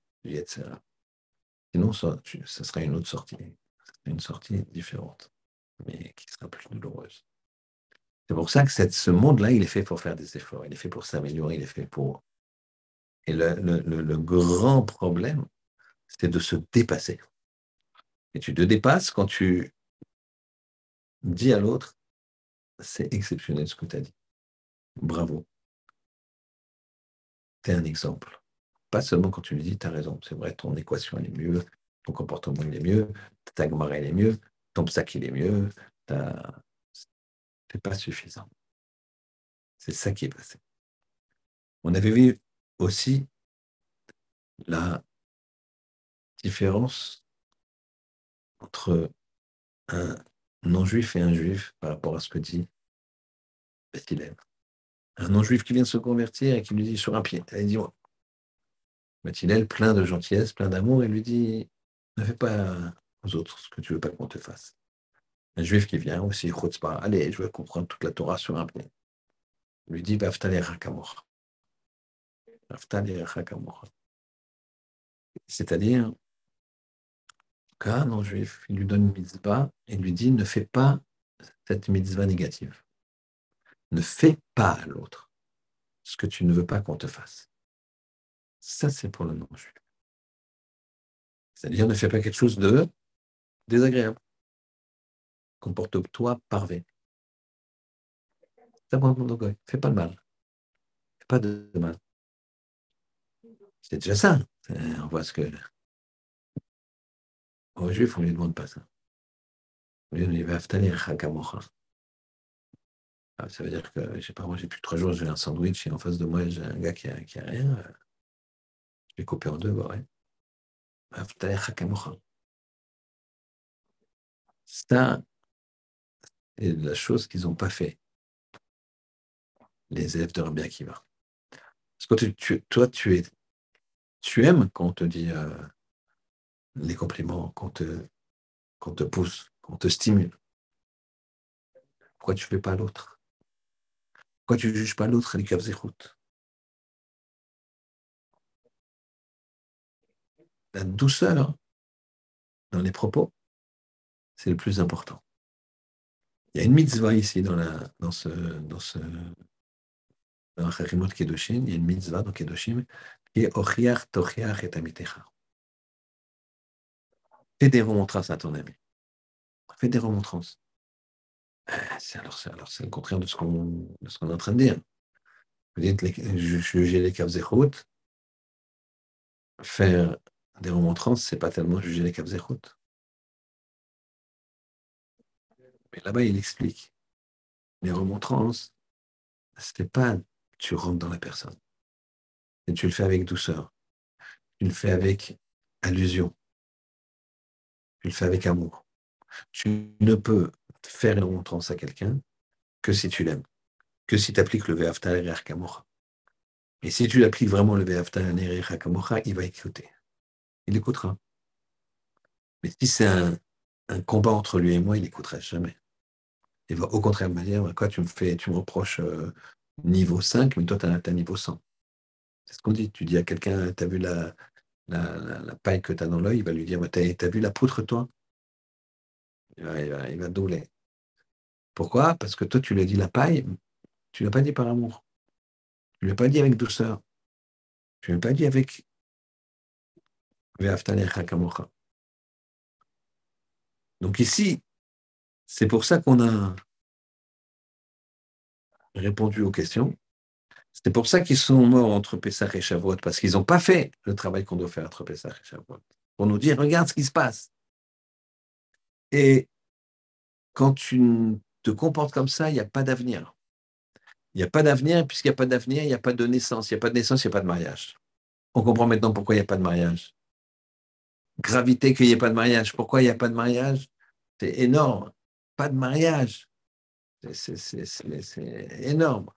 Sinon, ça, ça sera une autre sortie. Une sortie différente, mais qui sera plus douloureuse. C'est pour ça que ce monde-là, il est fait pour faire des efforts, il est fait pour s'améliorer, il est fait pour... Et le, grand problème, c'est de se dépasser. Et tu te dépasses quand tu dis à l'autre, c'est exceptionnel ce que tu as dit. Bravo. Tu es un exemple. Pas seulement quand tu lui dis, tu as raison, c'est vrai, ton équation, elle est mieux, ton comportement, il est mieux, ta gmara, elle est mieux, ton sac, il est mieux, ta n'est pas suffisant. C'est ça qui est passé. On avait vu aussi la différence entre un non-juif et un juif par rapport à ce que dit Bethilel. Un non-juif qui vient de se convertir et qui lui dit sur un pied, elle dit Bethilel, plein de gentillesse, plein d'amour, et lui dit ne fais pas aux autres ce que tu veux pas qu'on te fasse. Un juif qui vient aussi, allez, je vais comprendre toute la Torah sur un. Il lui dit, C'est-à-dire qu'un non-juif, il lui donne une mitzvah et lui dit, ne fais pas cette mitzvah négative. Ne fais pas à l'autre ce que tu ne veux pas qu'on te fasse. Ça, c'est pour le non-juif. C'est-à-dire, ne fais pas quelque chose de désagréable comporte-toi parvé. Fais pas le mal. pas de mal. C'est déjà ça. On voit ce que. Aux Juifs, on ne lui demande pas ça. On lui dit ah, Ça veut dire que, je sais pas, moi j'ai plus trois jours, j'ai un sandwich et en face de moi j'ai un gars qui a, qui a rien. Je vais couper en deux, ouais. Ça, c'est la chose qu'ils n'ont pas fait, les élèves de Rabbi Akiva. Parce que tu, toi, tu, es, tu aimes quand on te dit euh, les compliments, qu'on te, te pousse, qu'on te stimule. Pourquoi tu ne fais pas l'autre? Pourquoi tu ne juges pas l'autre, les La douceur dans les propos, c'est le plus important. Il y a une mitzvah ici dans, la, dans ce, dans ce dans Harimot il y a une mitzvah dans Kedoshim qui est Ochiach Tochiach et Amitecha. Fais des remontrances à ton ami. Fais des remontrances. C'est alors, c'est le contraire de ce qu'on est en train de dire. Vous dites juger les Kavzechut, faire des remontrances, c'est pas tellement juger les Kavzechut. Mais là-bas, il explique. Les remontrances, n'est pas tu rentres dans la personne. Tu le fais avec douceur. Tu le fais avec allusion. Tu le fais avec amour. Tu ne peux faire une remontrance à quelqu'un que si tu l'aimes, que si tu appliques le Ve'aftal Et si tu appliques vraiment le Ve'aftal il va écouter. Il écoutera. Mais si c'est un, combat entre lui et moi, il n'écoutera jamais. Il va au contraire me dire, quoi, tu me fais, reproches euh, niveau 5, mais toi, tu as, niveau 100. C'est ce qu'on dit. Tu dis à quelqu'un, tu as vu la, paille que tu as dans l'œil, il va lui dire, tu as, vu la poutre, toi? Il va, il, va, douler. Pourquoi? Parce que toi, tu lui as dit la paille, tu ne l'as pas dit par amour. Tu ne l'as pas dit avec douceur. Tu ne l'as pas dit avec donc ici, c'est pour ça qu'on a répondu aux questions. C'est pour ça qu'ils sont morts entre Pessah et Shavuot, parce qu'ils n'ont pas fait le travail qu'on doit faire entre Pessah et Shavuot. Pour nous dire, regarde ce qui se passe. Et quand tu te comportes comme ça, il n'y a pas d'avenir. Il n'y a pas d'avenir, puisqu'il n'y a pas d'avenir, il n'y a pas de naissance. Il n'y a pas de naissance, il n'y a pas de mariage. On comprend maintenant pourquoi il n'y a pas de mariage. Gravité qu'il n'y ait pas de mariage. Pourquoi il n'y a pas de mariage? C'est énorme. Pas de mariage. C'est énorme.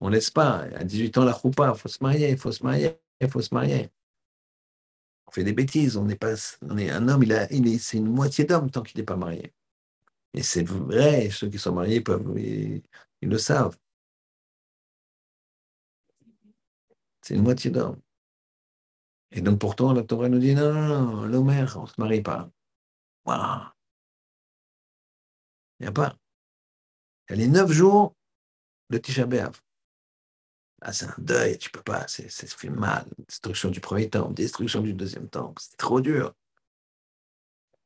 On ne laisse pas. À 18 ans, la choupa, il faut se marier, il faut se marier, il faut se marier. On fait des bêtises. Pas, on est un homme, il a, il est, c'est une moitié d'homme tant qu'il n'est pas marié. Et c'est vrai, ceux qui sont mariés peuvent, ils, le savent. C'est une moitié d'homme. Et donc pourtant, la Torah nous dit non, non, non, l'Omer, on ne se marie pas. Il n'y a pas. Elle est neuf jours de Tisha B'Av. Ah, c'est un deuil, tu peux pas, c'est, ça fait mal. Destruction du premier temps, destruction du deuxième temps, c'est trop dur.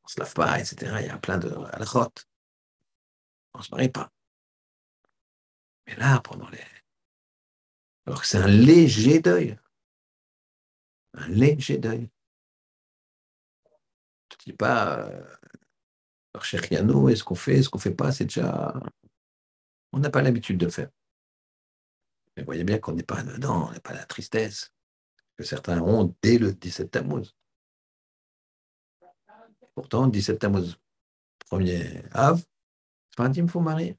On se lave pas, etc. Il y a plein de halachot. On se marie pas. Mais là, pendant les. Alors que c'est un léger deuil. Un léger deuil. Tu ne dis pas, euh, Riano, est-ce qu'on fait, est-ce qu'on fait pas, c'est déjà on n'a pas l'habitude de faire. Mais voyez bien qu'on n'est pas dedans, on n'est pas la tristesse que certains ont dès le 17 Tammuz. Pourtant, 17 Tammuz, premier Av, il faut marier.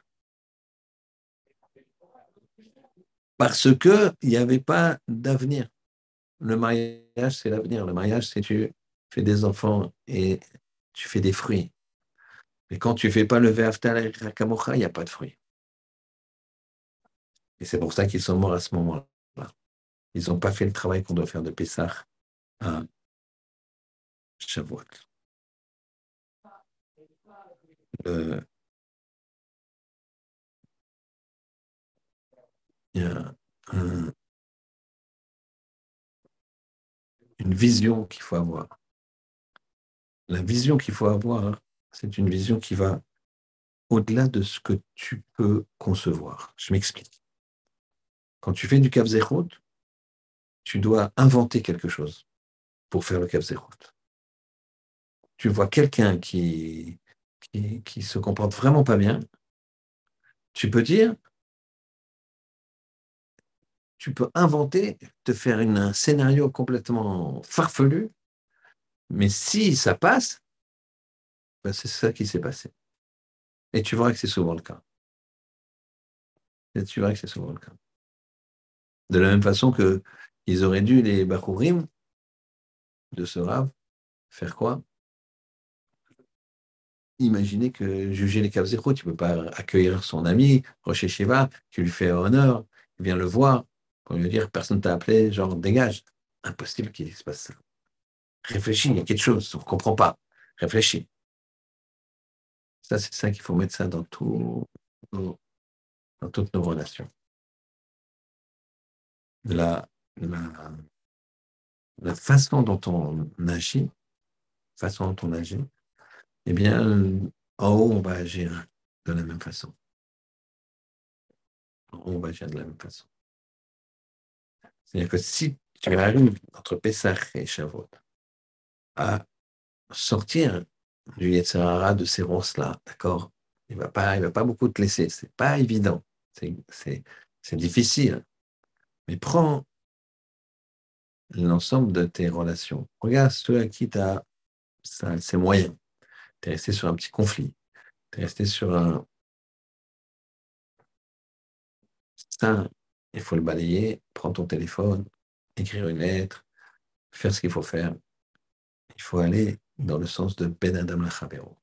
Parce qu'il n'y avait pas d'avenir. Le mariage, c'est l'avenir. Le mariage, c'est tu fais des enfants et tu fais des fruits. Mais quand tu ne fais pas le Ve'aftal il n'y a pas de fruits. Et c'est pour ça qu'ils sont morts à ce moment-là. Ils n'ont pas fait le travail qu'on doit faire de Pessah à Shavuot. il y a vision qu'il faut avoir. La vision qu'il faut avoir, c'est une vision qui va au-delà de ce que tu peux concevoir. Je m'explique. Quand tu fais du Kav tu dois inventer quelque chose pour faire le Kav Tu vois quelqu'un qui, qui se comporte vraiment pas bien, tu peux dire, tu peux inventer, te faire un scénario complètement farfelu, mais si ça passe, ben c'est ça qui s'est passé. Et tu verras que c'est souvent le cas. Tu verras que c'est souvent le cas. De la même façon que ils auraient dû, les Bakurim de ce Rav, faire quoi? Imaginez que juger les Kavzero, tu ne peux pas accueillir son ami, Rocher Shiva, tu lui fais honneur, il vient le voir, pour lui dire personne ne t'a appelé, genre dégage. Impossible qu'il se passe ça. Réfléchis, il y a quelque chose, on ne comprend pas. Réfléchis. Ça, c'est ça qu'il faut mettre ça dans, tout, dans toutes nos relations. La, la, la façon dont on agit, façon dont on agit, eh bien, en haut, on va agir de la même façon. En haut, on va agir de la même façon. C'est-à-dire que si tu arrives entre Pessah et Shavuot à sortir du Yetzirara de ces ronces-là, d'accord Il ne va, pas, va pas beaucoup te laisser, c'est pas évident, c'est difficile. Mais prends l'ensemble de tes relations. Regarde ceux à qui tu as ces moyens. Tu es resté sur un petit conflit. Tu es resté sur un. Ça, il faut le balayer. Prends ton téléphone, écrire une lettre, faire ce qu'il faut faire. Il faut aller dans le sens de Ben Adam Lachabero.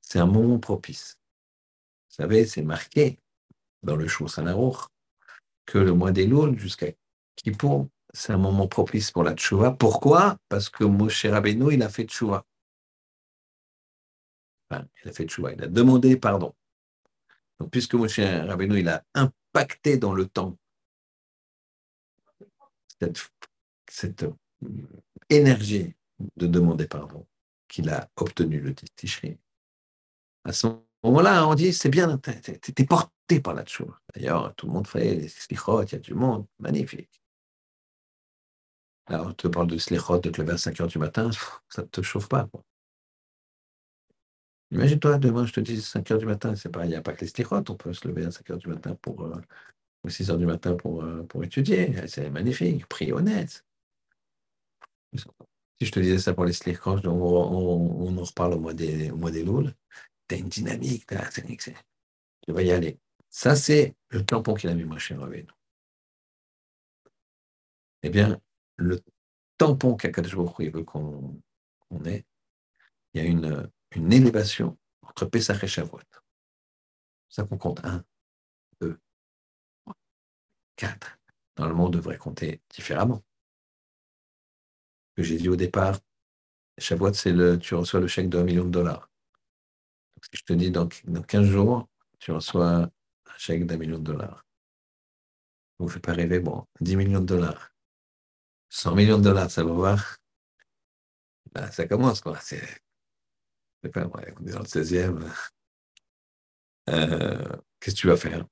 C'est un moment propice. Vous savez, c'est marqué dans le Shulchan que le mois des Louls jusqu'à Kippour, c'est un moment propice pour la tchouva. Pourquoi? Parce que Moshe Rabbeinu, il a fait tchouva. Enfin, il a fait tchouva, il a demandé pardon. Donc, puisque Moshe Rabbeinu, il a impacté dans le temps cette, cette énergie de demander pardon qu'il a obtenu le Tishri. À ce moment-là, on dit c'est bien, tu es, porté par la tchouva. D'ailleurs, tout le monde fait les slichot, il y a du monde, magnifique. Alors, on te parle de slichot, de te lever à 5 heures du matin, ça ne te chauffe pas. Imagine-toi, demain, je te dis 5 heures du matin, c'est pas, il n'y a pas que les slichot, on peut se lever à 5 heures du matin pour, euh, ou 6 heures du matin pour, euh, pour étudier. C'est magnifique, prix honnête. Si je te disais ça pour les slichot, on, on, en reparle au mois des, au mois des Louls, tu as une dynamique, tu vas y aller. Ça, c'est le tampon qu'il a mis, moi, chez Ravé. Eh bien, le tampon qu'Akadosh il veut qu'on ait, il y a une, une élévation entre Pesach et Shavuot. Ça qu'on compte 1, 2, 4. Normalement, on devrait compter différemment. Que j'ai dit au départ, Shavuot, c'est le, tu reçois le chèque 1 million de dollars. Si je te dis dans, dans 15 jours, tu reçois un chèque d'un million de dollars. Vous ne faites pas rêver, bon, 10 millions de dollars. 100 millions de dollars, ça va voir. Ben, ça commence, quoi. C'est, ouais, on est dans le 16e. Euh, qu'est-ce que tu vas faire?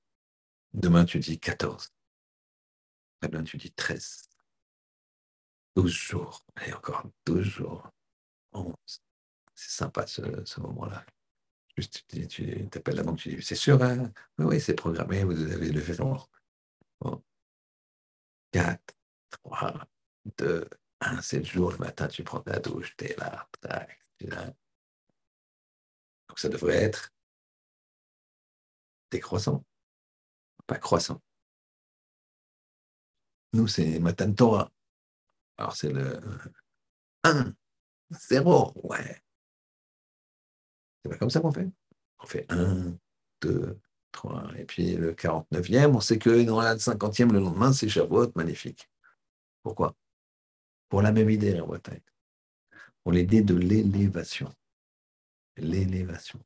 Demain, tu dis 14. Demain, tu dis 13. 12 jours. Et encore 12 jours. 11. C'est sympa ce, moment-là. Juste, tu, tu la banque, tu dis, c'est sûr, hein? Oui, oui, c'est programmé, vous avez le fait. Bon. 4, 3, 2, 1, c'est le jour, le matin, tu prends ta douche, tu es là, tac, tu es là. Donc ça devrait être décroissant, pas croissant. Nous, c'est Matan Torah. Alors c'est le 1, 0, ouais. C'est pas comme ça qu'on fait. On fait 1, 2, 3, et puis le 49e, on sait que dans la 50e, le lendemain, c'est Shavuot, magnifique. Pourquoi? Pour la même idée, la Bretagne. Pour l'idée de l'élévation. L'élévation.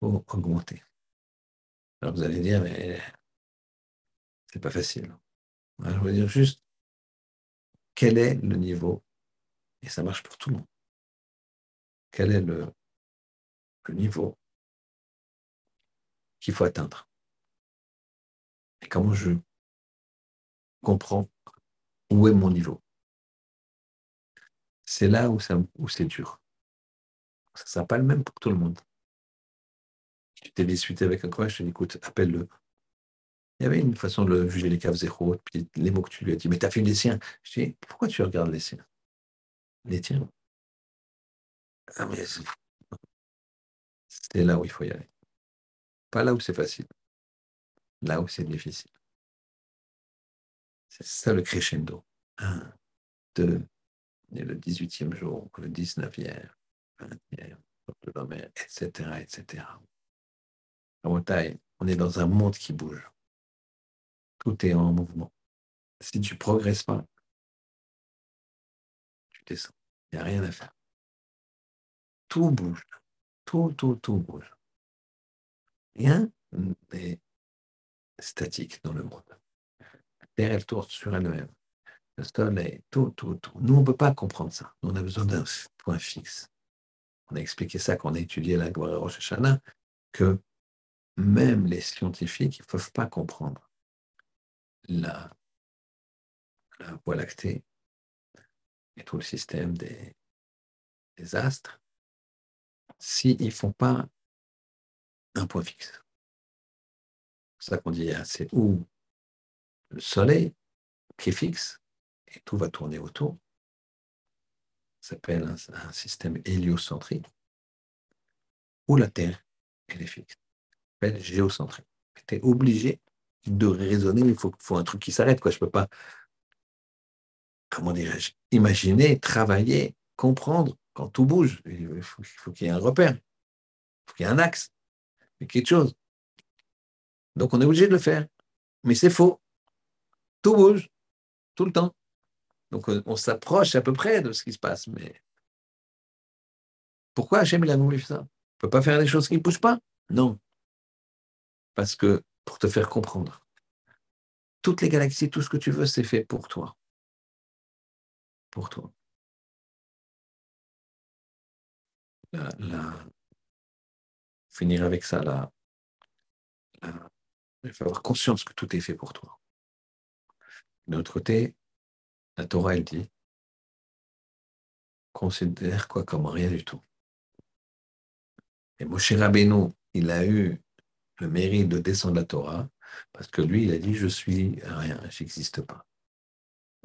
Faut augmenter. Alors vous allez dire, mais c'est pas facile. je veux dire juste quel est le niveau, et ça marche pour tout le monde. Quel est le, le niveau qu'il faut atteindre? Et comment je comprends où est mon niveau? C'est là où c'est dur. Ça ne sera pas le même pour tout le monde. Tu t'es disputé avec un coin, je te dis, écoute, appelle-le. Il y avait une façon de juger les caves zéro, puis les mots que tu lui as dit, mais tu as fait les siens. Je dis, pourquoi tu regardes les siens? Les tiens. Ah, mais c'est là où il faut y aller. Pas là où c'est facile. Là où c'est difficile. C'est ça le crescendo. Un, deux, et le 18e jour, le 19e, 20e, etc., etc. on est dans un monde qui bouge. Tout est en mouvement. Si tu progresses pas, tu descends. Il n'y a rien à faire. Tout bouge. Tout, tout, tout bouge. Rien n'est statique dans le monde. La Terre, elle tourne sur elle-même. Le soleil, tout, tout, tout. Nous, on ne peut pas comprendre ça. on a besoin d'un point fixe. On a expliqué ça quand on a étudié la Guerre Rosh que même les scientifiques ne peuvent pas comprendre la, la Voie lactée et tout le système des, astres s'ils ne font pas un point fixe. C'est ça qu'on dit, hein, c'est où le soleil qui est fixe et tout va tourner autour. S'appelle un, système héliocentrique, ou la Terre, elle est fixe. S'appelle géocentrique. Tu es obligé de raisonner, il faut, faut un truc qui s'arrête. Quoi. Je ne peux pas, comment dirais-je, imaginer, travailler, comprendre quand tout bouge. Il faut, qu'il y ait un repère, il faut qu'il y ait un axe, quelque chose. Donc on est obligé de le faire. Mais c'est faux. Tout bouge, tout le temps. Donc on, s'approche à peu près de ce qui se passe. Mais pourquoi Hachem il a ça? On ne peut pas faire des choses qui ne bougent pas? Non. Parce que pour te faire comprendre, toutes les galaxies, tout ce que tu veux, c'est fait pour toi. Pour toi. finir avec ça, là. il faut avoir conscience que tout est fait pour toi. De l'autre côté, la Torah, elle dit, considère quoi comme rien du tout. Et Moshe Rabbeinu, il a eu le mérite de descendre la Torah parce que lui, il a dit, je suis rien, j'existe pas.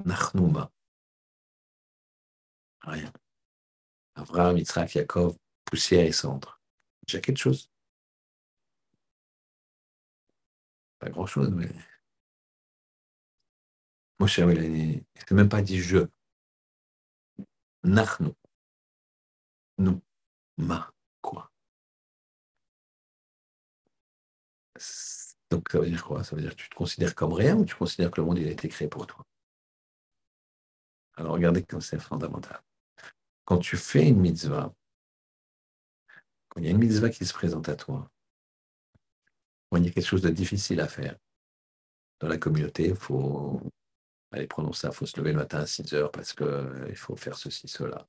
Nachnouma. Rien. Abraham, Yitzhak, Yaakov, poussière et cendre. J'ai quelque chose. Pas grand-chose, mais Moshe, il n'a même pas dit je. Nachnu. Nous. Ma. Quoi. Donc, ça veut dire quoi? Ça veut dire que tu te considères comme rien ou tu considères que le monde a été créé pour toi? Alors, regardez comme c'est fondamental. Quand tu fais une mitzvah, quand il y a une mitzvah qui se présente à toi, quand il y a quelque chose de difficile à faire, dans la communauté, il faut Allez, prenons ça, il faut se lever le matin à 6 heures parce qu'il euh, faut faire ceci, cela.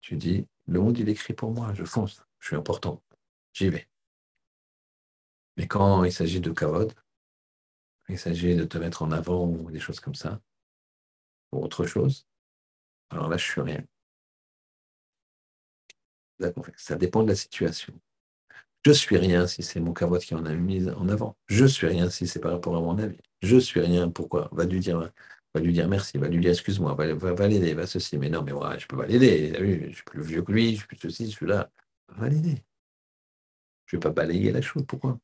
Tu dis, le monde, il écrit pour moi, je fonce, je suis important, j'y vais. Mais quand il s'agit de kavod, il s'agit de te mettre en avant ou des choses comme ça, ou autre chose, alors là, je suis rien. Ça dépend de la situation. Je suis rien si c'est mon cavote qui en a mis en avant. Je suis rien si c'est par rapport à mon avis. Je suis rien. Pourquoi? Va lui dire, va lui dire merci, va lui dire excuse-moi, va, va, l'aider, va ceci. Mais non, mais ouais, je peux pas l'aider. Je suis plus vieux que lui, je suis plus ceci, je suis là. Va l'aider. Je ne vais pas balayer la chose. Pourquoi?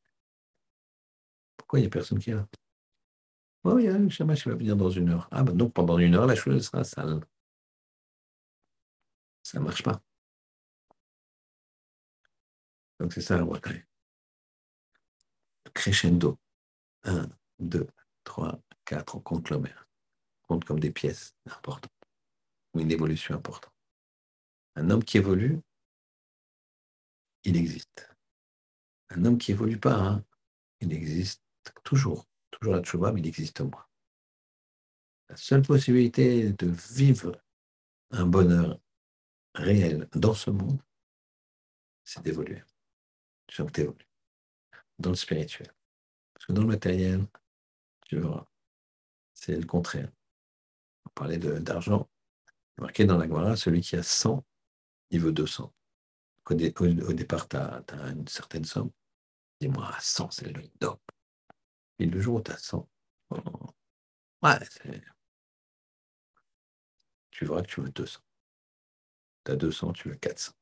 Pourquoi il n'y a personne qui est là? Oh, il y a le chamash qui va venir dans une heure. Ah, ben donc pendant une heure, la chose sera sale. Ça ne marche pas. Donc c'est ça la Crescendo. 1, 2, 3, 4, on compte l'homme. On compte comme des pièces importantes. Ou une évolution importante. Un homme qui évolue, il existe. Un homme qui évolue pas, hein, il existe toujours. Toujours la tchouba, mais il existe moins. La seule possibilité de vivre un bonheur réel dans ce monde, c'est d'évoluer. Tu sens que tu évolues dans le spirituel. Parce que dans le matériel, tu verras, c'est le contraire. On parlait d'argent. Marqué dans la Guara, celui qui a 100, il veut 200. Au, départ, tu as, une certaine somme. Dis-moi, 100, c'est le top. Et le jour où tu as 100, ouais, tu verras que tu veux 200. Tu as 200, tu veux 400.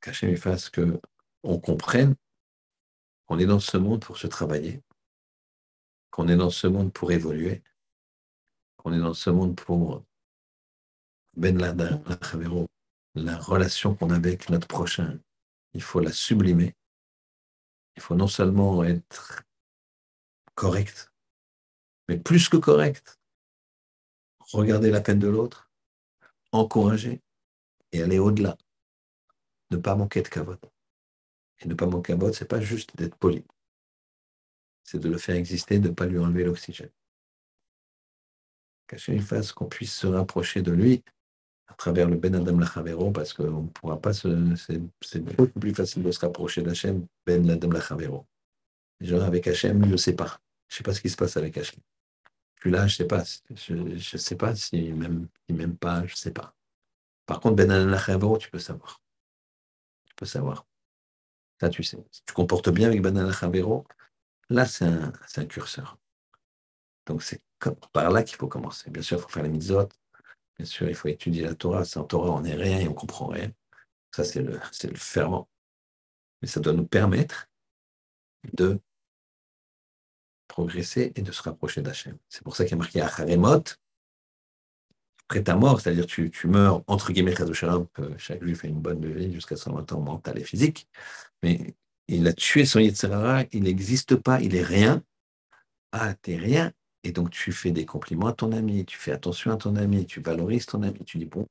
Qu'Hachem lui fasse que on comprenne qu'on est dans ce monde pour se travailler, qu'on est dans ce monde pour évoluer, qu'on est dans ce monde pour Ben Laden, la relation qu'on a avec notre prochain, il faut la sublimer. Il faut non seulement être correct, mais plus que correct. Regarder la peine de l'autre, encourager et aller au-delà. Ne pas manquer de cavote. Et ne pas manquer de cavote, ce n'est pas juste d'être poli. C'est de le faire exister, de ne pas lui enlever l'oxygène. Une face qu'on puisse se rapprocher de lui à travers le Ben Adam Lachavero, parce qu'on ne pourra pas se. C'est beaucoup plus facile de se rapprocher d'Hachem, Ben Adam Lachavero. Genre avec Hachem, je ne sais pas. Je ne sais pas ce qui se passe avec Hachem. Puis là, je ne sais pas. Je ne sais pas s'il m'aime même pas, je ne sais pas. Par contre, Ben Adam Lachavero, tu peux savoir. Tu peux savoir. Ça, tu sais. Si tu comportes bien avec Adam Lachavero, là, c'est un, curseur. Donc, c'est par là qu'il faut commencer. Bien sûr, il faut faire les mitzvot, Bien sûr, il faut étudier la Torah. Sans Torah, on n'est rien et on comprend rien. Ça, c'est le, le ferment. Mais ça doit nous permettre de progresser et de se rapprocher d'Hachem. C'est pour ça qu'il y a marqué Acharemot, après ta mort, c'est-à-dire tu, tu meurs, entre guillemets, chaque juif fait une bonne vie jusqu'à 120 ans mental et physique, mais il a tué son Yetzirara, il n'existe pas, il est rien. Ah, t'es rien, et donc, tu fais des compliments à ton ami, tu fais attention à ton ami, tu valorises ton ami, tu dis bon,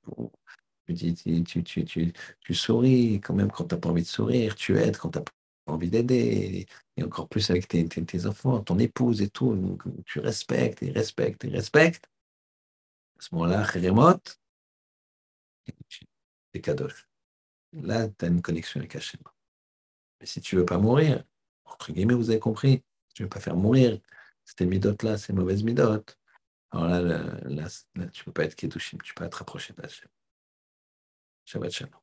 tu, souris quand même quand tu n'as pas envie de sourire, tu aides quand tu n'as pas envie d'aider, et encore plus avec tes, enfants, ton épouse et tout, tu respectes et respectes et respectes. À ce moment-là, remote, c'est kadosh. Là, tu as une connexion avec Hachem. Mais si tu ne veux pas mourir, entre guillemets, vous avez compris, tu ne veux pas faire mourir ces midotes-là, ces mauvaises midotes. Alors là, là, tu ne peux pas être Kedushim, tu peux pas te rapprocher d'Hachem. Shabbat Shalom.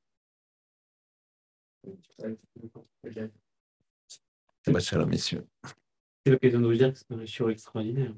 Shabbat Shalom, messieurs. C'est l'occasion de vous dire que c'est un show extraordinaire.